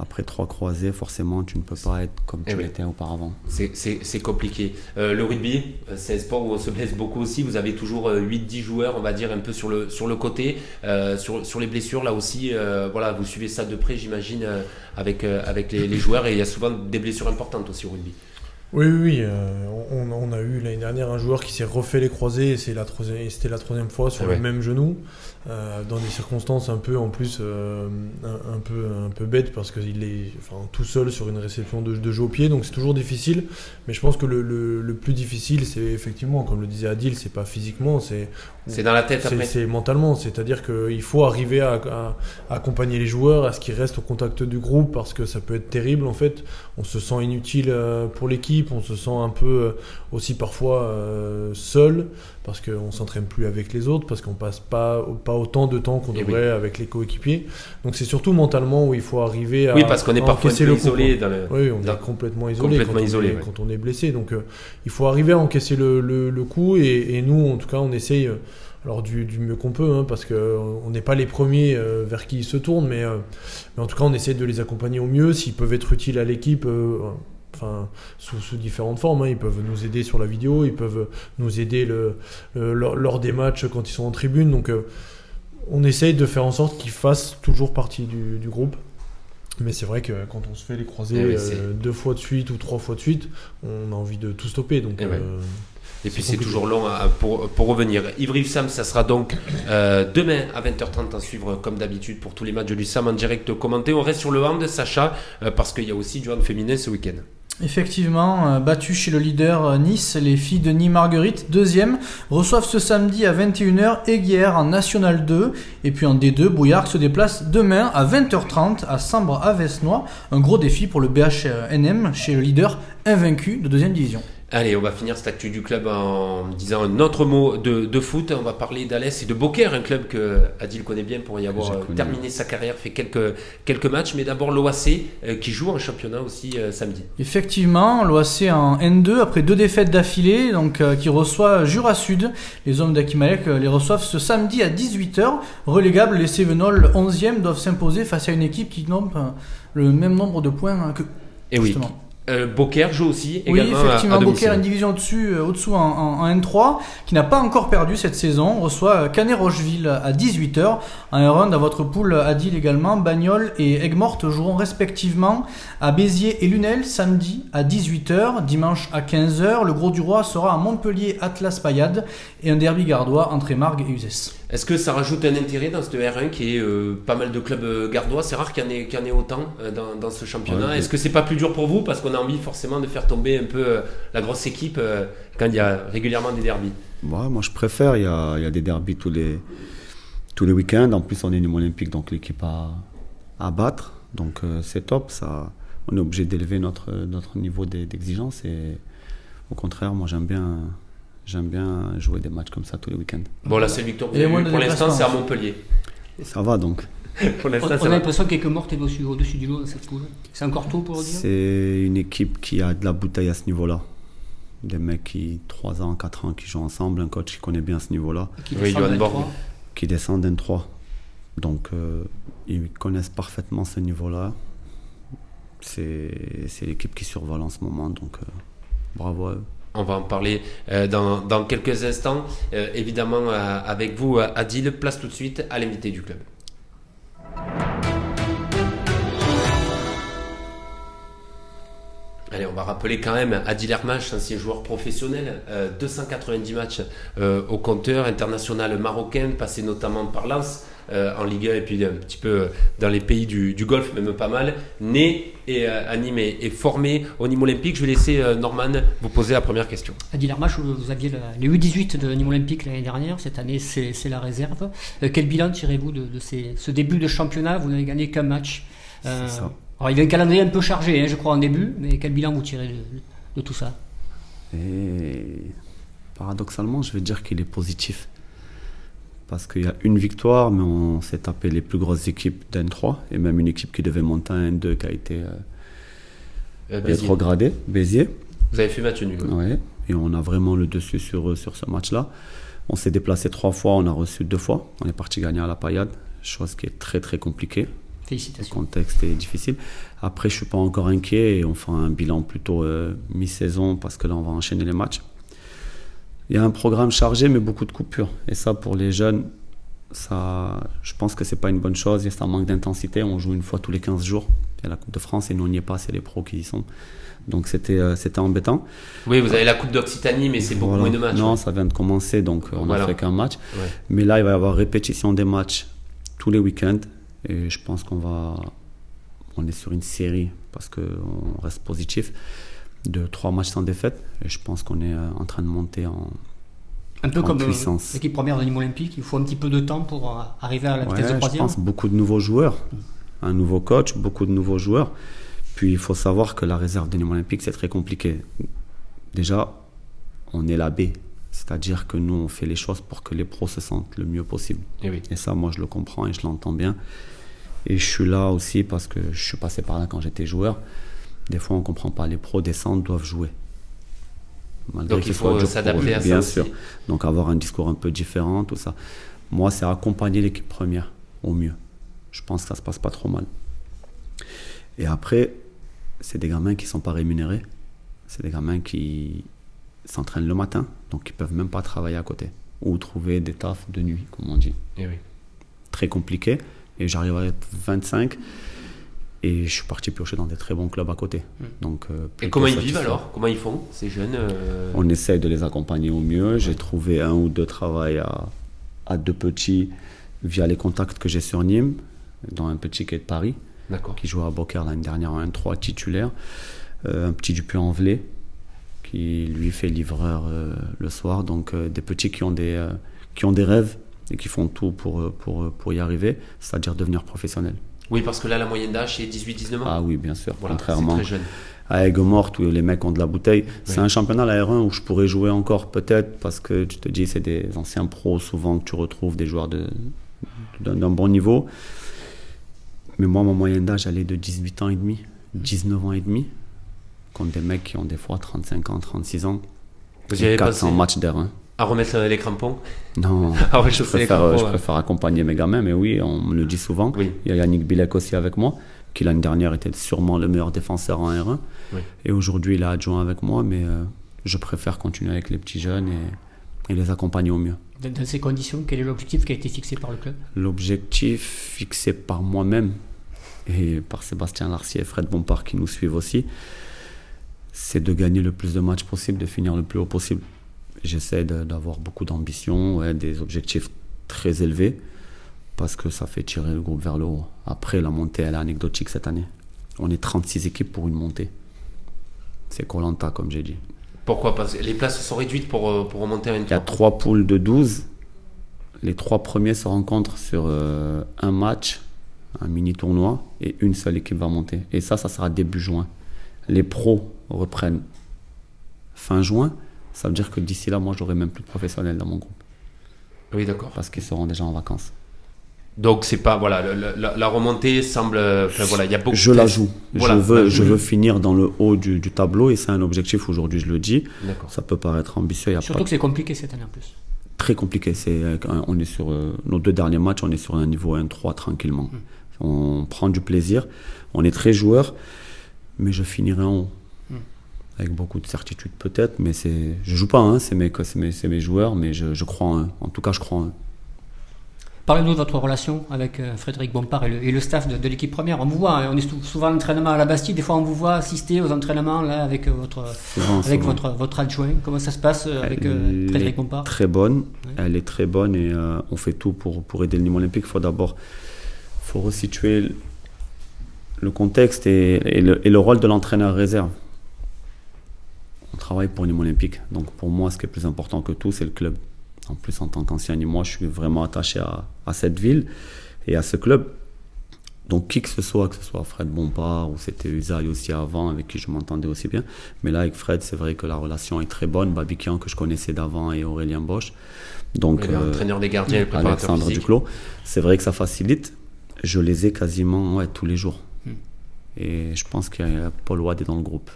après trois croisés, forcément, tu ne peux pas être comme Eh tu oui. l'étais auparavant. C'est- compliqué. Euh, le rugby, euh, c'est un sport où on se blesse beaucoup aussi. Vous avez toujours euh, 8-10 joueurs, on va dire, un peu sur le, sur le côté. Euh, sur, sur les blessures, là aussi, euh, voilà, vous suivez ça de près, j'imagine, euh, avec, euh, avec les, les joueurs. Et il y a souvent des blessures importantes aussi au rugby. Oui, oui, oui. euh, on, on a eu l'année dernière un joueur qui s'est refait les croisés et c'est la troisième- et c'était la troisième fois sur Ah ouais. le même genou, euh, dans des circonstances un peu en plus euh, un, un peu un peu bête parce qu'il est enfin, tout seul sur une réception de, de jeu au pied, donc c'est toujours difficile. Mais je pense que le, le- le plus difficile, c'est effectivement, comme le disait Adil, c'est pas physiquement, c'est C'est dans la tête c'est après. c'est mentalement, c'est-à-dire qu'il faut arriver à, à- à accompagner les joueurs, à ce qu'ils restent au contact du groupe, parce que ça peut être terrible en fait. On se sent inutile pour l'équipe, on se sent un peu euh, aussi parfois euh, seul, parce qu'on s'entraîne plus avec les autres, parce qu'on passe pas, pas autant de temps qu'on Eh oui. devrait avec les coéquipiers. Donc c'est surtout mentalement où il faut arriver à Oui, parce qu'on est parfois le coup, isolé. Dans le... Oui, on Dans- est complètement isolé, complètement quand, isolé, on est, ouais. quand on est blessé. Donc euh, il faut arriver à encaisser le, le- le coup et, et nous, en tout cas, on essaye euh, alors du, du mieux qu'on peut, hein, parce qu'on n'est pas les premiers euh, vers qui ils se tournent, mais, mais en tout cas, on essaie de les accompagner au mieux. S'ils peuvent être utiles à l'équipe, enfin, sous, sous différentes formes, hein, ils peuvent nous aider sur la vidéo, ils peuvent nous aider le, le- lors, des matchs quand ils sont en tribune. Donc euh, on essaye de faire en sorte qu'ils fassent toujours partie du, du groupe. Mais c'est vrai que quand on se fait les croisés Eh oui, euh, deux fois de suite ou trois fois de suite, on a envie de tout stopper. Donc, Eh ouais. euh, Et puis C'est toujours long à- pour, pour revenir. Ivry Sam, ça sera donc euh, demain à 20h30 à suivre comme d'habitude pour tous les matchs du Sam en direct commenté. On reste sur le hand, Sacha, parce qu'il y a aussi du hand féminin ce week-end. Effectivement, euh, battu chez le leader euh, Nice, les filles de Nîmes Marguerite, deuxième, reçoivent ce samedi à 21h Aiguière en National 2. Et puis en D2, Bouillard se déplace demain à 20h30 à Sambre à Vesnois. Un gros défi pour le BHNM chez le leader invaincu de deuxième division. Allez, on va finir cette actu du club en disant un autre mot de, de foot. On va parler d'Alès et de Beaucaire, un club que Adil connaît bien pour y avoir euh, terminé sa carrière, fait quelques, quelques matchs. Mais d'abord l'OAC euh, qui joue en championnat aussi euh, samedi. Effectivement, l'OAC en N2 après deux défaites d'affilée, donc qui reçoit Jura Sud. Les hommes d'Akimalek les reçoivent ce samedi à 18h. Relégables, les Cévenols 11e doivent s'imposer face à une équipe qui nombre le même nombre de points hein, que Et oui. Euh, Beaucaire joue aussi Oui, également effectivement, à, Beaucaire, une division au-dessus, euh, au-dessous en, en- en N3, qui n'a pas encore perdu cette saison, reçoit euh, Canet-Rocheville à 18h. Un round à votre poule, Adil également, Bagnoles et Aigues-Mortes joueront respectivement à Béziers et Lunel samedi à 18h, dimanche à 15h. Le Gros du Roi sera à Montpellier, Atlas Payade et un derby gardois entre Émargues et Uzès. Est-ce que ça rajoute un intérêt dans ce R1 qui est euh, pas mal de clubs euh, gardois? C'est rare qu'il y en ait, y en ait autant euh, dans, dans ce championnat. Ouais, Est-ce que c'est pas plus dur pour vous? Parce qu'on a envie forcément de faire tomber un peu euh, la grosse équipe quand il y a régulièrement des derbies Ouais, moi, je préfère. Il y a, il y a des derbies tous les, tous les week-ends. En plus, on est une olympique, donc l'équipe à, à battre. Donc, c'est top. Ça, on est obligé d'élever notre, notre niveau d'e- d'exigence. Et au contraire, moi, j'aime bien, j'aime bien jouer des matchs comme ça tous les week-ends. Bon, seule victoire que Et pour l'instant, c'est à. Montpellier. Ça va donc. pour On, l'instant, on a l'impression Morte est au-dessus au-dessus du lot dans cette poule. C'est encore tôt pour le dire C'est une équipe qui a de la bouteille à ce niveau-là. Des mecs qui, 3 ans, 4 ans, qui jouent ensemble, un coach qui connaît bien ce niveau-là, Qui descend trois. qui descend d'un 3. Donc, euh, ils connaissent parfaitement ce niveau-là. C'est c'est l'équipe qui survole en ce moment, donc euh, bravo à eux. On va en parler euh, dans, quelques instants. Euh, évidemment, euh, avec vous, Adil, place tout de suite à l'invité du club. Allez, on va rappeler quand même Adil Hermach, ancien joueur professionnel, euh, 290 matchs au compteur, international marocain, passé notamment par Lens en Ligue 1 et puis un petit peu euh, dans les pays du, du Golfe, même pas mal. Né et euh, animé et formé au Nîmes Olympique. Je vais laisser euh, Norman vous poser la première question. Adil Armach, vous aviez la- les U18 de Nîmes Olympique l'année dernière. Cette année, c'est la réserve. Euh, quel bilan tirez-vous de, de ces- ce début de championnat? Vous n'avez gagné qu'un match. Euh, C'est ça. alors, il y a un calendrier un peu chargé, hein, je crois, en début. Mais quel bilan vous tirez de, de tout ça? Et paradoxalement, je vais dire qu'il est positif. Parce qu'il y a une victoire, mais on s'est tapé les plus grosses équipes d'N3, et même une équipe qui devait monter à N2 qui a été euh, Euh, Béziers. rétrogradée, Béziers. Vous avez fait match nul. Ouais, et on a vraiment le dessus sur, sur ce match-là. On s'est déplacé trois fois, on a reçu deux fois. On est parti gagner à la paillade, chose qui est très très compliquée. Le Félicitations. contexte est difficile. Après, je suis pas encore inquiet et on fera un bilan plutôt euh, mi-saison parce que là, on va enchaîner les matchs. Il y a un programme chargé, mais beaucoup de coupures. Et ça, pour les jeunes, ça, je pense que c'est pas une bonne chose. Et ça manque d'intensité. On joue une fois tous les 15 jours. Il y a la Coupe de France et nous, on n'y est pas. C'est les pros qui y sont. Donc, c'était euh, c'était embêtant. Oui, vous avez la Coupe d'Occitanie, mais c'est beaucoup Voilà. moins de matchs. Non, ouais. ça vient de commencer, donc euh, on Voilà. n'a fait qu'un match. Ouais. Mais là, il va y avoir répétition des matchs tous les week-ends. Et je pense qu'on va. On est sur une série, parce qu'on reste positif, de trois matchs sans défaite. Et je pense qu'on est euh, en train de monter en. Un peu En comme euh, l'équipe première de Nîmes Olympique, il faut un petit peu de temps pour euh, arriver à la vitesse Ouais, de je croisière. pense beaucoup de nouveaux joueurs, un nouveau coach, beaucoup de nouveaux joueurs. Puis il faut savoir que la réserve de Nîmes Olympique, c'est très compliqué. Déjà, on est la B. C'est-à-dire que nous, on fait les choses pour que les pros se sentent le mieux possible. Eh oui. Et ça, moi, je le comprends et je l'entends bien. Et je suis là aussi parce que je suis passé par là quand j'étais joueur. Des fois, on ne comprend pas. Les pros descendent, doivent jouer. Malgré Donc il faut s'adapter à ça Bien aussi. sûr. Donc avoir un discours un peu différent, tout ça. Moi, c'est accompagner l'équipe première au mieux. Je pense que ça se passe pas trop mal. Et après, c'est des gamins qui sont pas rémunérés. C'est des gamins qui s'entraînent le matin, donc ils peuvent même pas travailler à côté ou trouver des tafs de nuit, comme on dit Eh oui. très compliqué. Et j'arrive à être 25 et je suis parti piocher dans des très bons clubs à côté. Donc, euh, Et comment ils vivent alors? Comment ils font, ces jeunes euh, On essaye de les accompagner au mieux. J'ai trouvé un ou deux travails à, à deux petits via les contacts que j'ai sur Nîmes, dont un petit qui est de Paris, qui joue à Beaucaire l'année dernière en 1-3 titulaire. Euh, un petit du Puy-en-Velay, qui lui fait livreur le soir. Donc des petits qui ont des, qui ont des rêves et qui font tout pour, pour, pour y arriver, c'est-à-dire devenir professionnel. Oui, parce que là, la moyenne d'âge, c'est 18-19 ans. Ah oui, bien sûr. voilà, Contrairement très jeune. à Aigues-Mortes où les mecs ont de la bouteille. C'est un championnat, la R1, où je pourrais jouer encore peut-être parce que tu te dis, c'est des anciens pros souvent que tu retrouves, des joueurs de- d'un d'un bon niveau. Mais moi, ma moyenne d'âge, elle est de 18 ans et demi, 19 ans et demi, contre des mecs qui ont des fois 35 ans, 36 ans. Vous y avez Et 400 pensé matchs d'R1. À remettre euh, les crampons Non, Ah ouais, je préfère, euh, crampons, je ouais. préfère accompagner mes gamins, mais oui, on me le dit souvent. Oui. Il y a Yannick Bilek aussi avec moi, qui l'année dernière était sûrement le meilleur défenseur en R1. Oui. Et aujourd'hui, il est adjoint avec moi, mais euh, je préfère continuer avec les petits jeunes et, et les accompagner au mieux. Dans dans ces conditions, quel est l'objectif qui a été fixé par le club? L'objectif fixé par moi-même et par Sébastien Larcier et Fred Bompard qui nous suivent aussi, c'est de gagner le plus de matchs possible, de finir le plus haut possible. J'essaie d'avoir beaucoup d'ambition, ouais, des objectifs très élevés, parce que ça fait tirer le groupe vers le haut. Après, la montée, elle est anecdotique cette année. On est 36 équipes pour une montée. C'est Colanta, comme j'ai dit. Pourquoi Parce que les places sont réduites pour, euh, pour remonter à une Il y a trois poules de 12. Les trois premiers se rencontrent sur euh, un match, un mini tournoi, et une seule équipe va monter. Et ça, ça sera début juin. Les pros reprennent fin juin. Ça veut dire que d'ici là, moi, j'aurai même plus de professionnels dans mon groupe Oui, d'accord. parce qu'ils seront déjà en vacances. Donc, c'est pas. Voilà, le- le- la, la remontée semble. Enfin, voilà, il y a beaucoup Je de- la joue. Voilà, je, veux, la je joue. veux finir dans le haut du, du tableau et c'est un objectif aujourd'hui, je le dis. D'accord. Ça peut paraître ambitieux, il y a Surtout pas que c'est compliqué cette année en plus. très compliqué. C'est, euh, on est sur euh, nos deux derniers matchs, on est sur un niveau 1-3 tranquillement. On prend du plaisir, on est très joueur, mais je finirai en haut. Avec beaucoup de certitude peut-être, mais c'est, je joue pas, hein, c'est, mes, joueurs, mais je, je crois en eux. En tout cas, je crois en eux. Parlez-nous de votre relation avec euh, Frédéric Bompard et le, et le staff de, de l'équipe première. On vous voit, hein, on est sou- souvent à l'entraînement à la Bastille, des fois on vous voit assister aux entraînements là avec euh, votre, Souvent, avec souvent. votre, votre adjoint. Comment ça se passe euh, avec Elle Frédéric Bompard? Très bonne, elle est très bonne et euh, on fait tout pour, pour aider le Nîmes Olympique. Il faut d'abord faut resituer le- le contexte et, et le, et le rôle de l'entraîneur réserve. Travaille pour Nîmes Olympique, donc pour moi, ce qui est plus important que tout, c'est le club. En plus, en tant qu'ancien Nîmois, je suis vraiment attaché à, à cette ville et à ce club. Donc, qui que ce soit, que ce soit Fred Bompard ou c'était Usaï aussi avant, avec qui je m'entendais aussi bien. Mais là, avec Fred, c'est vrai que la relation est très bonne. Babikian, que je connaissais d'avant, et Aurélien Bosch. Donc, euh, des gardiens, préparateur Alexandre physique. Duclos. C'est vrai que ça facilite. Je les ai quasiment ouais, tous les jours. Hmm. Et je pense qu'il y a Paul Wade dans le groupe.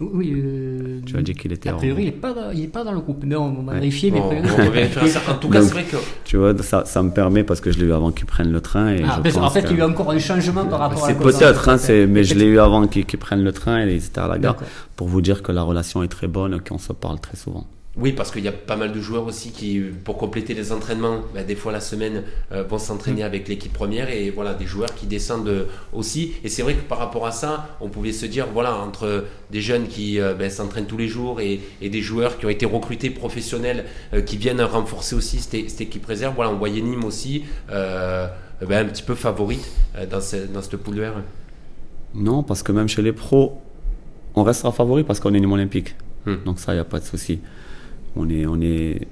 Oui, euh, Tu as dit qu'il était A en- priori, il n'est pas, dans- il est pas dans le groupe. Mais on Ouais. vérifier. Mais On, après- on revérifiera ça. En tout cas, c'est vrai que Tu vois, ça, ça me permet parce que je l'ai eu avant qu'il prenne le train. Et Ah, je pense fait, que- il y a eu encore un changement par rapport à la C'est peut-être, hein, mais je l'ai eu avant qu'il qu'il prenne le train et ils étaient à la gare pour vous dire que la relation est très bonne, qu'on se parle très souvent. Oui, parce qu'il y a pas mal de joueurs aussi qui, pour compléter les entraînements, bah, des fois la semaine, euh, vont s'entraîner avec l'équipe première et voilà, des joueurs qui descendent aussi. Et c'est vrai que par rapport à ça, on pouvait se dire, voilà, entre des jeunes qui euh, ben, s'entraînent tous les jours et, et des joueurs qui ont été recrutés professionnels euh, qui viennent renforcer aussi cette, cette équipe réserve, voilà, on voyait Nîmes aussi ben, un petit peu favorite dans, ce- dans cette poule de R. Non, parce que même chez les pros, on restera favori parce qu'on est Nîmes olympique. Hmm. Donc ça, il n'y a pas de souci. On, est, on, est,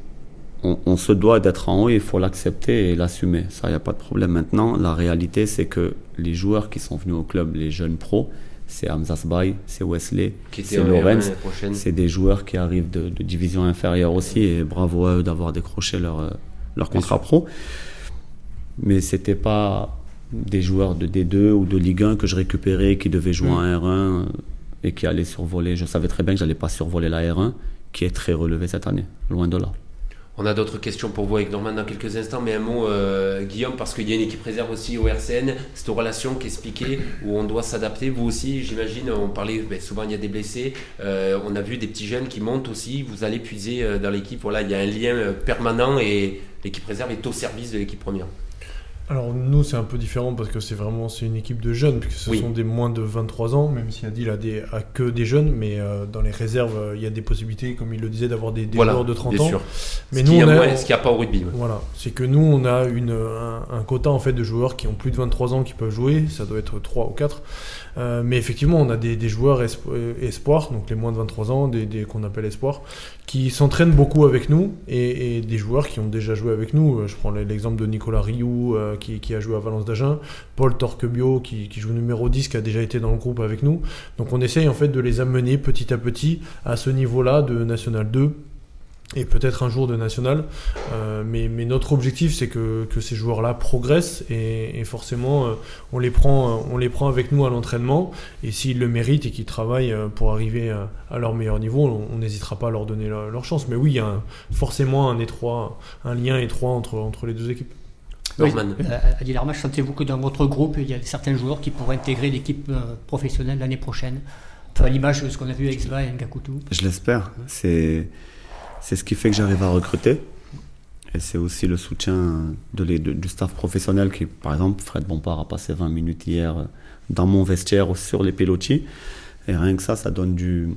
on, on se doit d'être en haut et il faut l'accepter et l'assumer. Ça, il n'y a pas de problème. Maintenant, la réalité, c'est que les joueurs qui sont venus au club, les jeunes pros, c'est Hamza Sbaï, c'est Wesley, c'est en R1 Lorenz. C'est des joueurs qui arrivent de, de division inférieure aussi et bravo à eux d'avoir décroché leur, euh, leur contrat pro. Mais c'était pas des joueurs de D2 ou de Ligue 1 que je récupérais qui devaient jouer en R1 euh, et qui allaient survoler. Je savais très bien que j'allais pas survoler la R1 qui est très relevée cette année, loin de là. On a d'autres questions pour vous avec Norman dans quelques instants, mais un mot, euh, Guillaume, parce qu'il y a une équipe réserve aussi au RCN, cette relation qui expliquait où on doit s'adapter. Vous aussi, j'imagine, on parlait, ben, souvent il y a des blessés, euh, on a vu des petits jeunes qui montent aussi, vous allez puiser euh, dans l'équipe, voilà, il y a un lien permanent et l'équipe réserve est au service de l'équipe première. Alors nous c'est un peu différent parce que c'est vraiment c'est une équipe de jeunes puisque ce Oui. sont des moins de 23 ans même si Adil a, des, a que des jeunes mais euh, dans les réserves euh, il y a des possibilités comme il le disait d'avoir des, des voilà, joueurs de 30 bien ans sûr. mais ce nous qu'il y a on a, moins- ce qu'il n'y a pas au rugby. ouais. voilà c'est que nous on a une, un, un quota en fait de joueurs qui ont plus de 23 ans qui peuvent jouer ça doit être 3 ou 4 Euh, mais effectivement on a des, des joueurs espo- euh, espoirs donc les moins de 23 ans des, des- qu'on appelle espoirs qui s'entraînent beaucoup avec nous et, et des joueurs qui ont déjà joué avec nous. Euh, Je prends l'exemple de Nicolas Rioux euh, qui, qui a joué à Valence d'Agen, Paul Torquebio qui, qui joue numéro 10 qui a déjà été dans le groupe avec nous. Donc on essaye en fait de les amener petit à petit à ce niveau-là de National 2 et peut-être un jour de National. Euh, mais, mais notre objectif c'est que, que ces joueurs-là progressent et, et forcément euh, on, les prend, euh, on les prend avec nous à l'entraînement et s'ils le méritent et qu'ils travaillent euh, pour arriver à, à leur meilleur niveau, on n'hésitera pas à leur donner leur, leur chance. Mais oui, il y a un- forcément un étroit, un lien étroit entre, entre les deux équipes. Oui, Norman. Adil Armach, sentez-vous que dans votre groupe, il y a certains joueurs qui pourraient intégrer l'équipe professionnelle l'année prochaine? Enfin, à l'image de ce qu'on a vu avec Sva et Ngakutu. Je l'espère. C'est, c'est ce qui fait que j'arrive à recruter. Et c'est aussi le soutien de les- de- du staff professionnel qui, par exemple, Fred Bompard a passé 20 minutes hier euh, dans mon vestiaire sur les pilotis. Et rien que ça, ça donne du,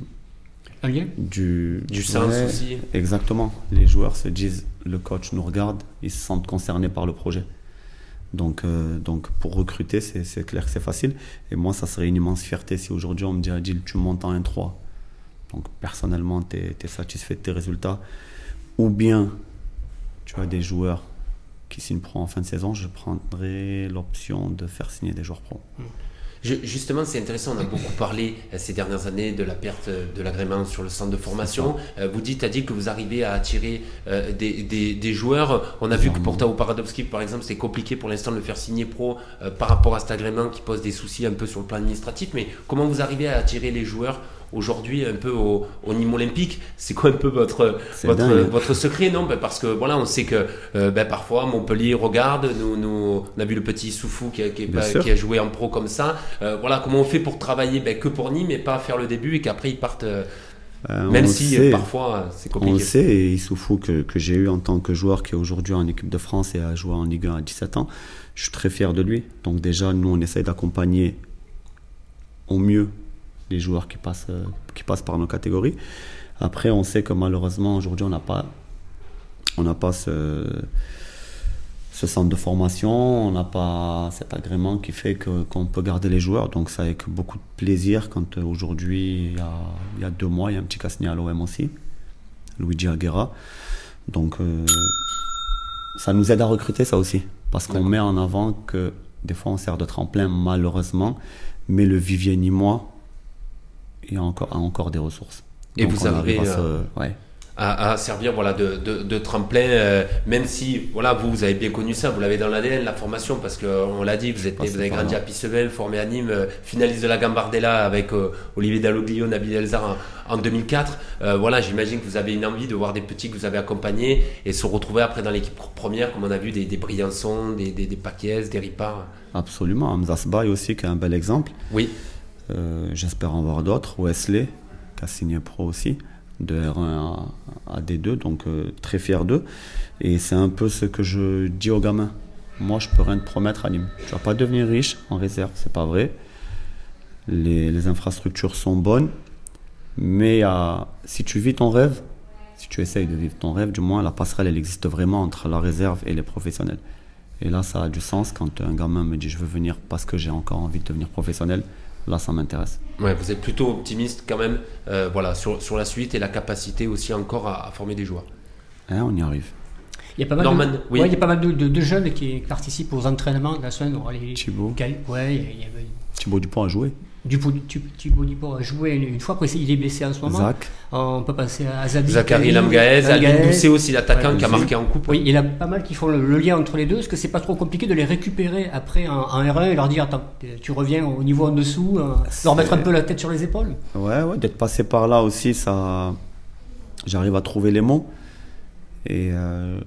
du, Du sens Ouais, aussi. Exactement. Les joueurs se disent, le coach nous regarde, ils se sentent concernés par le projet. Donc, euh, donc pour recruter, c'est c'est clair que c'est facile. Et moi, ça serait une immense fierté si aujourd'hui on me dit, Adil, tu montes en 1-3. Donc personnellement, tu es, satisfait de tes résultats? Ou bien, tu as des joueurs qui signent pro en fin de saison, je prendrai l'option de faire signer des joueurs pro. Je- justement, c'est intéressant. On a beaucoup parlé euh, ces dernières années de la perte euh, de l'agrément sur le centre de formation. Euh, vous dites, dit que vous arrivez à attirer euh, des, des- des joueurs. On a vu que pour Tao Paradovski, par exemple, c'est compliqué pour l'instant de le faire signer pro euh, par rapport à cet agrément qui pose des soucis un peu sur le plan administratif. Mais comment vous arrivez à attirer les joueurs aujourd'hui un peu au, au Nîmes olympique C'est quoi un peu votre, votre, secret Non, Ben, parce que voilà, on sait que euh, ben, parfois Montpellier regarde. Nous, nous, on a vu le petit Soufou qui a, qui qui joué en pro comme ça. Euh, voilà, comment on fait pour travailler ben, que pour Nîmes et pas faire le début et qu'après ils partent, euh, Euh, même si sait- parfois c'est On le compliqué. sait, et Issoufou que, que j'ai eu en tant que joueur qui est aujourd'hui en équipe de France et a joué en Ligue 1 à 17 ans, je suis très fier de lui. Donc déjà, nous, on essaye d'accompagner au mieux les joueurs qui passent, euh, qui passent par nos catégories. Après, on sait que malheureusement, aujourd'hui, on n'a pas, on n'a pas ce, ce centre de formation, on n'a pas cet agrément qui fait que, qu'on peut garder les joueurs. Donc c'est avec beaucoup de plaisir quand euh, aujourd'hui, il y a, il y a deux mois, il y a un petit cas signé à l'OM aussi, Luigi Aguera. Donc euh, ça nous aide à recruter ça aussi, parce qu'on met en avant que des fois on sert de tremplin malheureusement, mais le vivier nîmois il a encore, a encore des ressources. Et Donc, vous arrivez, arrive à euh, ouais. à, à servir voilà de, de, de tremplin euh, même si voilà vous vous avez bien connu ça vous l'avez dans l'ADN la formation parce que euh, on l'a dit vous êtes vous avez grandi à Pissevel formé à Nîmes euh, finaliste de la Gambardella avec euh, Olivier Dalloglio Nabil Elzar en, en 2004 Euh, voilà j'imagine que vous avez une envie de voir des petits que vous avez accompagnés et se retrouver après dans l'équipe première comme on a vu des, des Briançon des, des, des Paquiès des Ripard Absolument. Hamza Sbaye aussi, qui est un bel exemple. oui Euh, J'espère en voir d'autres. Wesley, qui a signé pro aussi, de R1 à, à D2, donc euh, très fier d'eux. Et c'est un peu ce que je dis aux gamins. Moi, je peux rien te promettre à Nîmes. Tu vas pas devenir riche en réserve, c'est pas vrai. Les, les infrastructures sont bonnes, mais euh, si tu vis ton rêve, si tu essayes de vivre ton rêve, du moins, la passerelle, elle existe vraiment entre la réserve et les professionnels. Et là, ça a du sens quand un gamin me dit je veux venir parce que j'ai encore envie de devenir professionnel. Là, ça m'intéresse. Ouais, vous êtes plutôt optimiste quand même euh, voilà, sur, sur la suite et la capacité aussi encore à, à former des joueurs. Hein, on y arrive. Il y a pas mal, Norman, de, oui. ouais, il y a pas mal de, de- de jeunes qui participent aux entraînements de la semaine. Les- Thibaut. Ouais, il y a- il y Thibaut Dupont a joué. Thibaut Dupont a joué une, une fois, après il est blessé en ce moment. Zach. On peut passer à Zabi. Zachary Lamgaez, Lamgaez. Doucet aussi, l'attaquant Ouais, qui a marqué en coupe. Oui, il y en a pas mal qui font le, le lien entre les deux. Est-ce que c'est pas trop compliqué de les récupérer après en, en R1 et leur dire Attends, tu reviens au niveau en dessous, euh, leur mettre un peu la tête sur les épaules Ouais, ouais, d'être passé par là aussi, ça. J'arrive à trouver les mots. Et euh,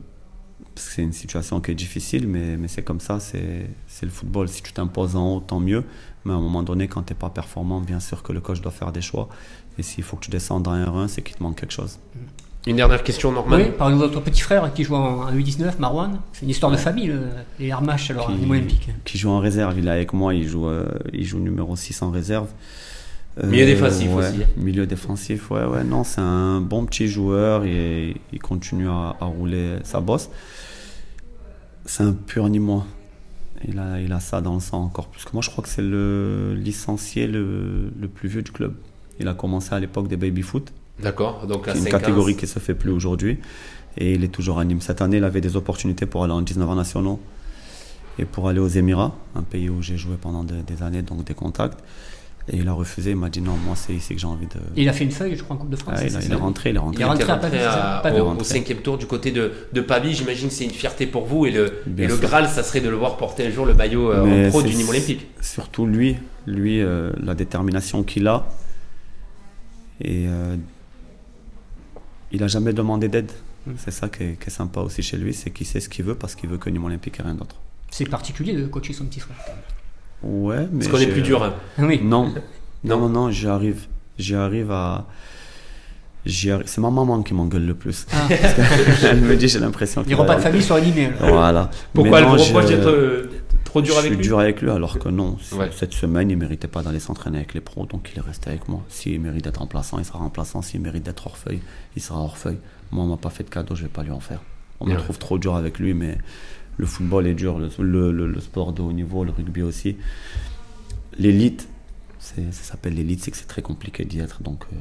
c'est une situation qui est difficile, mais, mais c'est comme ça, c'est c'est le football. Si tu t'imposes en haut, tant mieux. Mais à un moment donné, quand tu n'es pas performant, bien sûr que le coach doit faire des choix. Et s'il faut que tu descendes en R1, c'est qu'il te manque quelque chose. Une dernière question, Norman. Oui, par exemple, votre petit frère qui joue en, en U19, Marwan. C'est une histoire de famille, le- les Armaches, alors, Qui- olympique. Qui joue en réserve, il est avec moi, il joue, euh, il joue numéro 6 en réserve. Euh, Milieu défensif ouais, aussi. Milieu défensif, ouais, ouais, non, c'est un bon petit joueur et il continue à, à rouler sa bosse. C'est un pur Nîmois. Il a, il a ça dans le sang encore plus que moi. Je crois que c'est le licencié le, le plus vieux du club. Il a commencé à l'époque des baby-foot, D'accord, donc à qui une 5 ans. catégorie qui ne se fait plus aujourd'hui. Et il est toujours à Nîmes. Cette année, il avait des opportunités pour aller en 19 ans nationaux et pour aller aux Émirats, un pays où j'ai joué pendant des années, donc des contacts. Et il a refusé, il m'a dit non, moi c'est ici que j'ai envie de. Il a fait une feuille, je crois, en Coupe de France. Ah, il, a- ça, il est rentré, il est rentré. Il est rentré à rentré Pavie, à- au, cinquième tour du côté de, de Pavie. J'imagine que c'est une fierté pour vous et le, et le. Graal, ça serait de le voir porter un jour le maillot euh, en pro du Nîmes Olympique. Surtout lui, lui, euh, la détermination qu'il a. Et euh, il a jamais demandé d'aide. Mm. C'est ça qui est, qui est sympa aussi chez lui, c'est qu'il sait ce qu'il veut parce qu'il veut que Nîmes Olympique et rien d'autre. C'est particulier de coacher son petit frère. Ouais, mais. Parce qu'on est plus dur. hein. Oui. Non, non, non, non, j'y arrive. J'y arrive à. C'est ma maman qui m'engueule le plus. Ah. Elle me dit, j'ai l'impression Les repas de famille sont animés. Voilà. Pourquoi Mais elle non, vous reproche je- d'être euh, trop dur je avec suis lui dur avec lui alors que non. Ouais. Cette semaine, il méritait pas d'aller s'entraîner avec les pros, donc il est resté avec moi. S'il mérite d'être remplaçant, il sera remplaçant. S'il mérite d'être hors feuille, il sera hors feuille. Moi, on m'a pas fait de cadeau, je vais pas lui en faire. On me Ouais. trouve trop dur avec lui, mais le football est dur, le, sport de haut niveau, le rugby aussi. L'élite, ça s'appelle l'élite, c'est que c'est très compliqué d'y être. Donc, euh,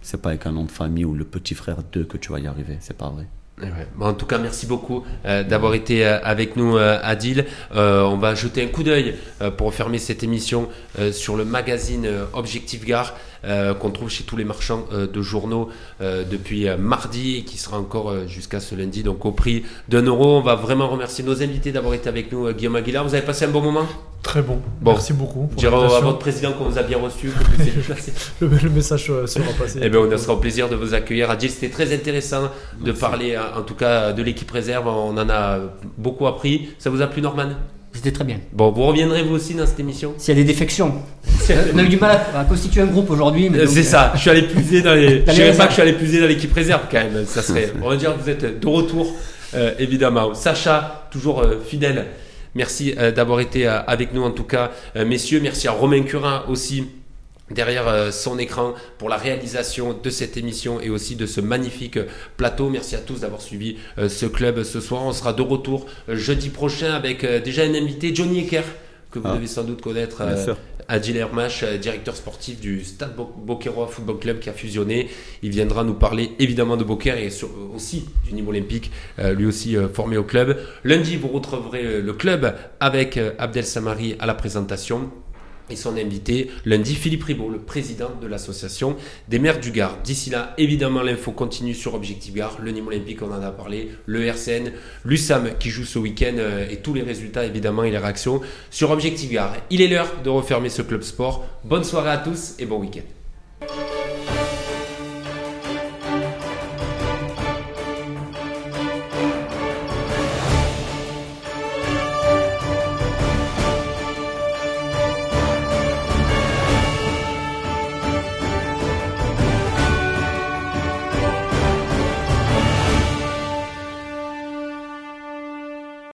c'est pas avec un nom de famille ou le petit frère d'eux que tu vas y arriver. C'est pas vrai. Eh en tout cas, merci beaucoup euh, d'avoir été euh, avec nous, euh, Adil. On va jeter un coup d'œil pour fermer cette émission sur le magazine Objectif Gare qu'on trouve chez tous les marchands de journaux depuis mardi et qui sera encore jusqu'à ce lundi, donc au prix d'un euro. On va vraiment remercier nos invités d'avoir été avec nous, Guillaume Aguilar. Vous avez passé un bon moment? Très bon. Bon. Merci beaucoup. pour Dire à votre président qu'on vous a bien reçu. Le, le message sera passé. Eh bien, on sera au plaisir de vous accueillir. Adil, c'était très intéressant de parler, euh, en tout cas, de l'équipe réserve. On en a beaucoup appris. Ça vous a plu, Norman? C'était très bien. Bon, vous reviendrez vous aussi dans cette émission? S'il y a des défections. On a eu du mal à constituer un groupe aujourd'hui. Euh, C'est ça, je suis allé puiser dans les. Dans Je les dirais pas que je suis allé puiser dans l'équipe réserve quand même. Ça serait. On va dire que vous êtes de retour, euh, évidemment. Sacha, toujours euh, fidèle. Merci euh, d'avoir été euh, avec nous en tout cas, Euh, messieurs. Merci à Romain Curin aussi derrière son écran pour la réalisation de cette émission et aussi de ce magnifique plateau. Merci à tous d'avoir suivi ce club ce soir. On sera de retour jeudi prochain avec déjà un invité, Johnny Ecker, que vous Ah. devez sans doute connaître. Bien sûr. Adil Hermache, euh, directeur sportif du Stade Bo- Beauquerrois Football Club qui a fusionné. Il viendra nous parler évidemment de Beaucaire et aussi du niveau olympique, euh, lui aussi euh, formé au club. Lundi, vous retrouverez le club avec Abdel Samari à la présentation. Et son invité lundi, Philippe Ribaud, le président de l'association des maires du Gard. D'ici là, évidemment, l'info continue sur Objectif Gard, le Nîmes Olympique, on en a parlé, le RCN, l'USAM qui joue ce week-end euh, et tous les résultats évidemment et les réactions sur Objectif Gard. Il est l'heure de refermer ce club sport. Bonne soirée à tous et bon week-end.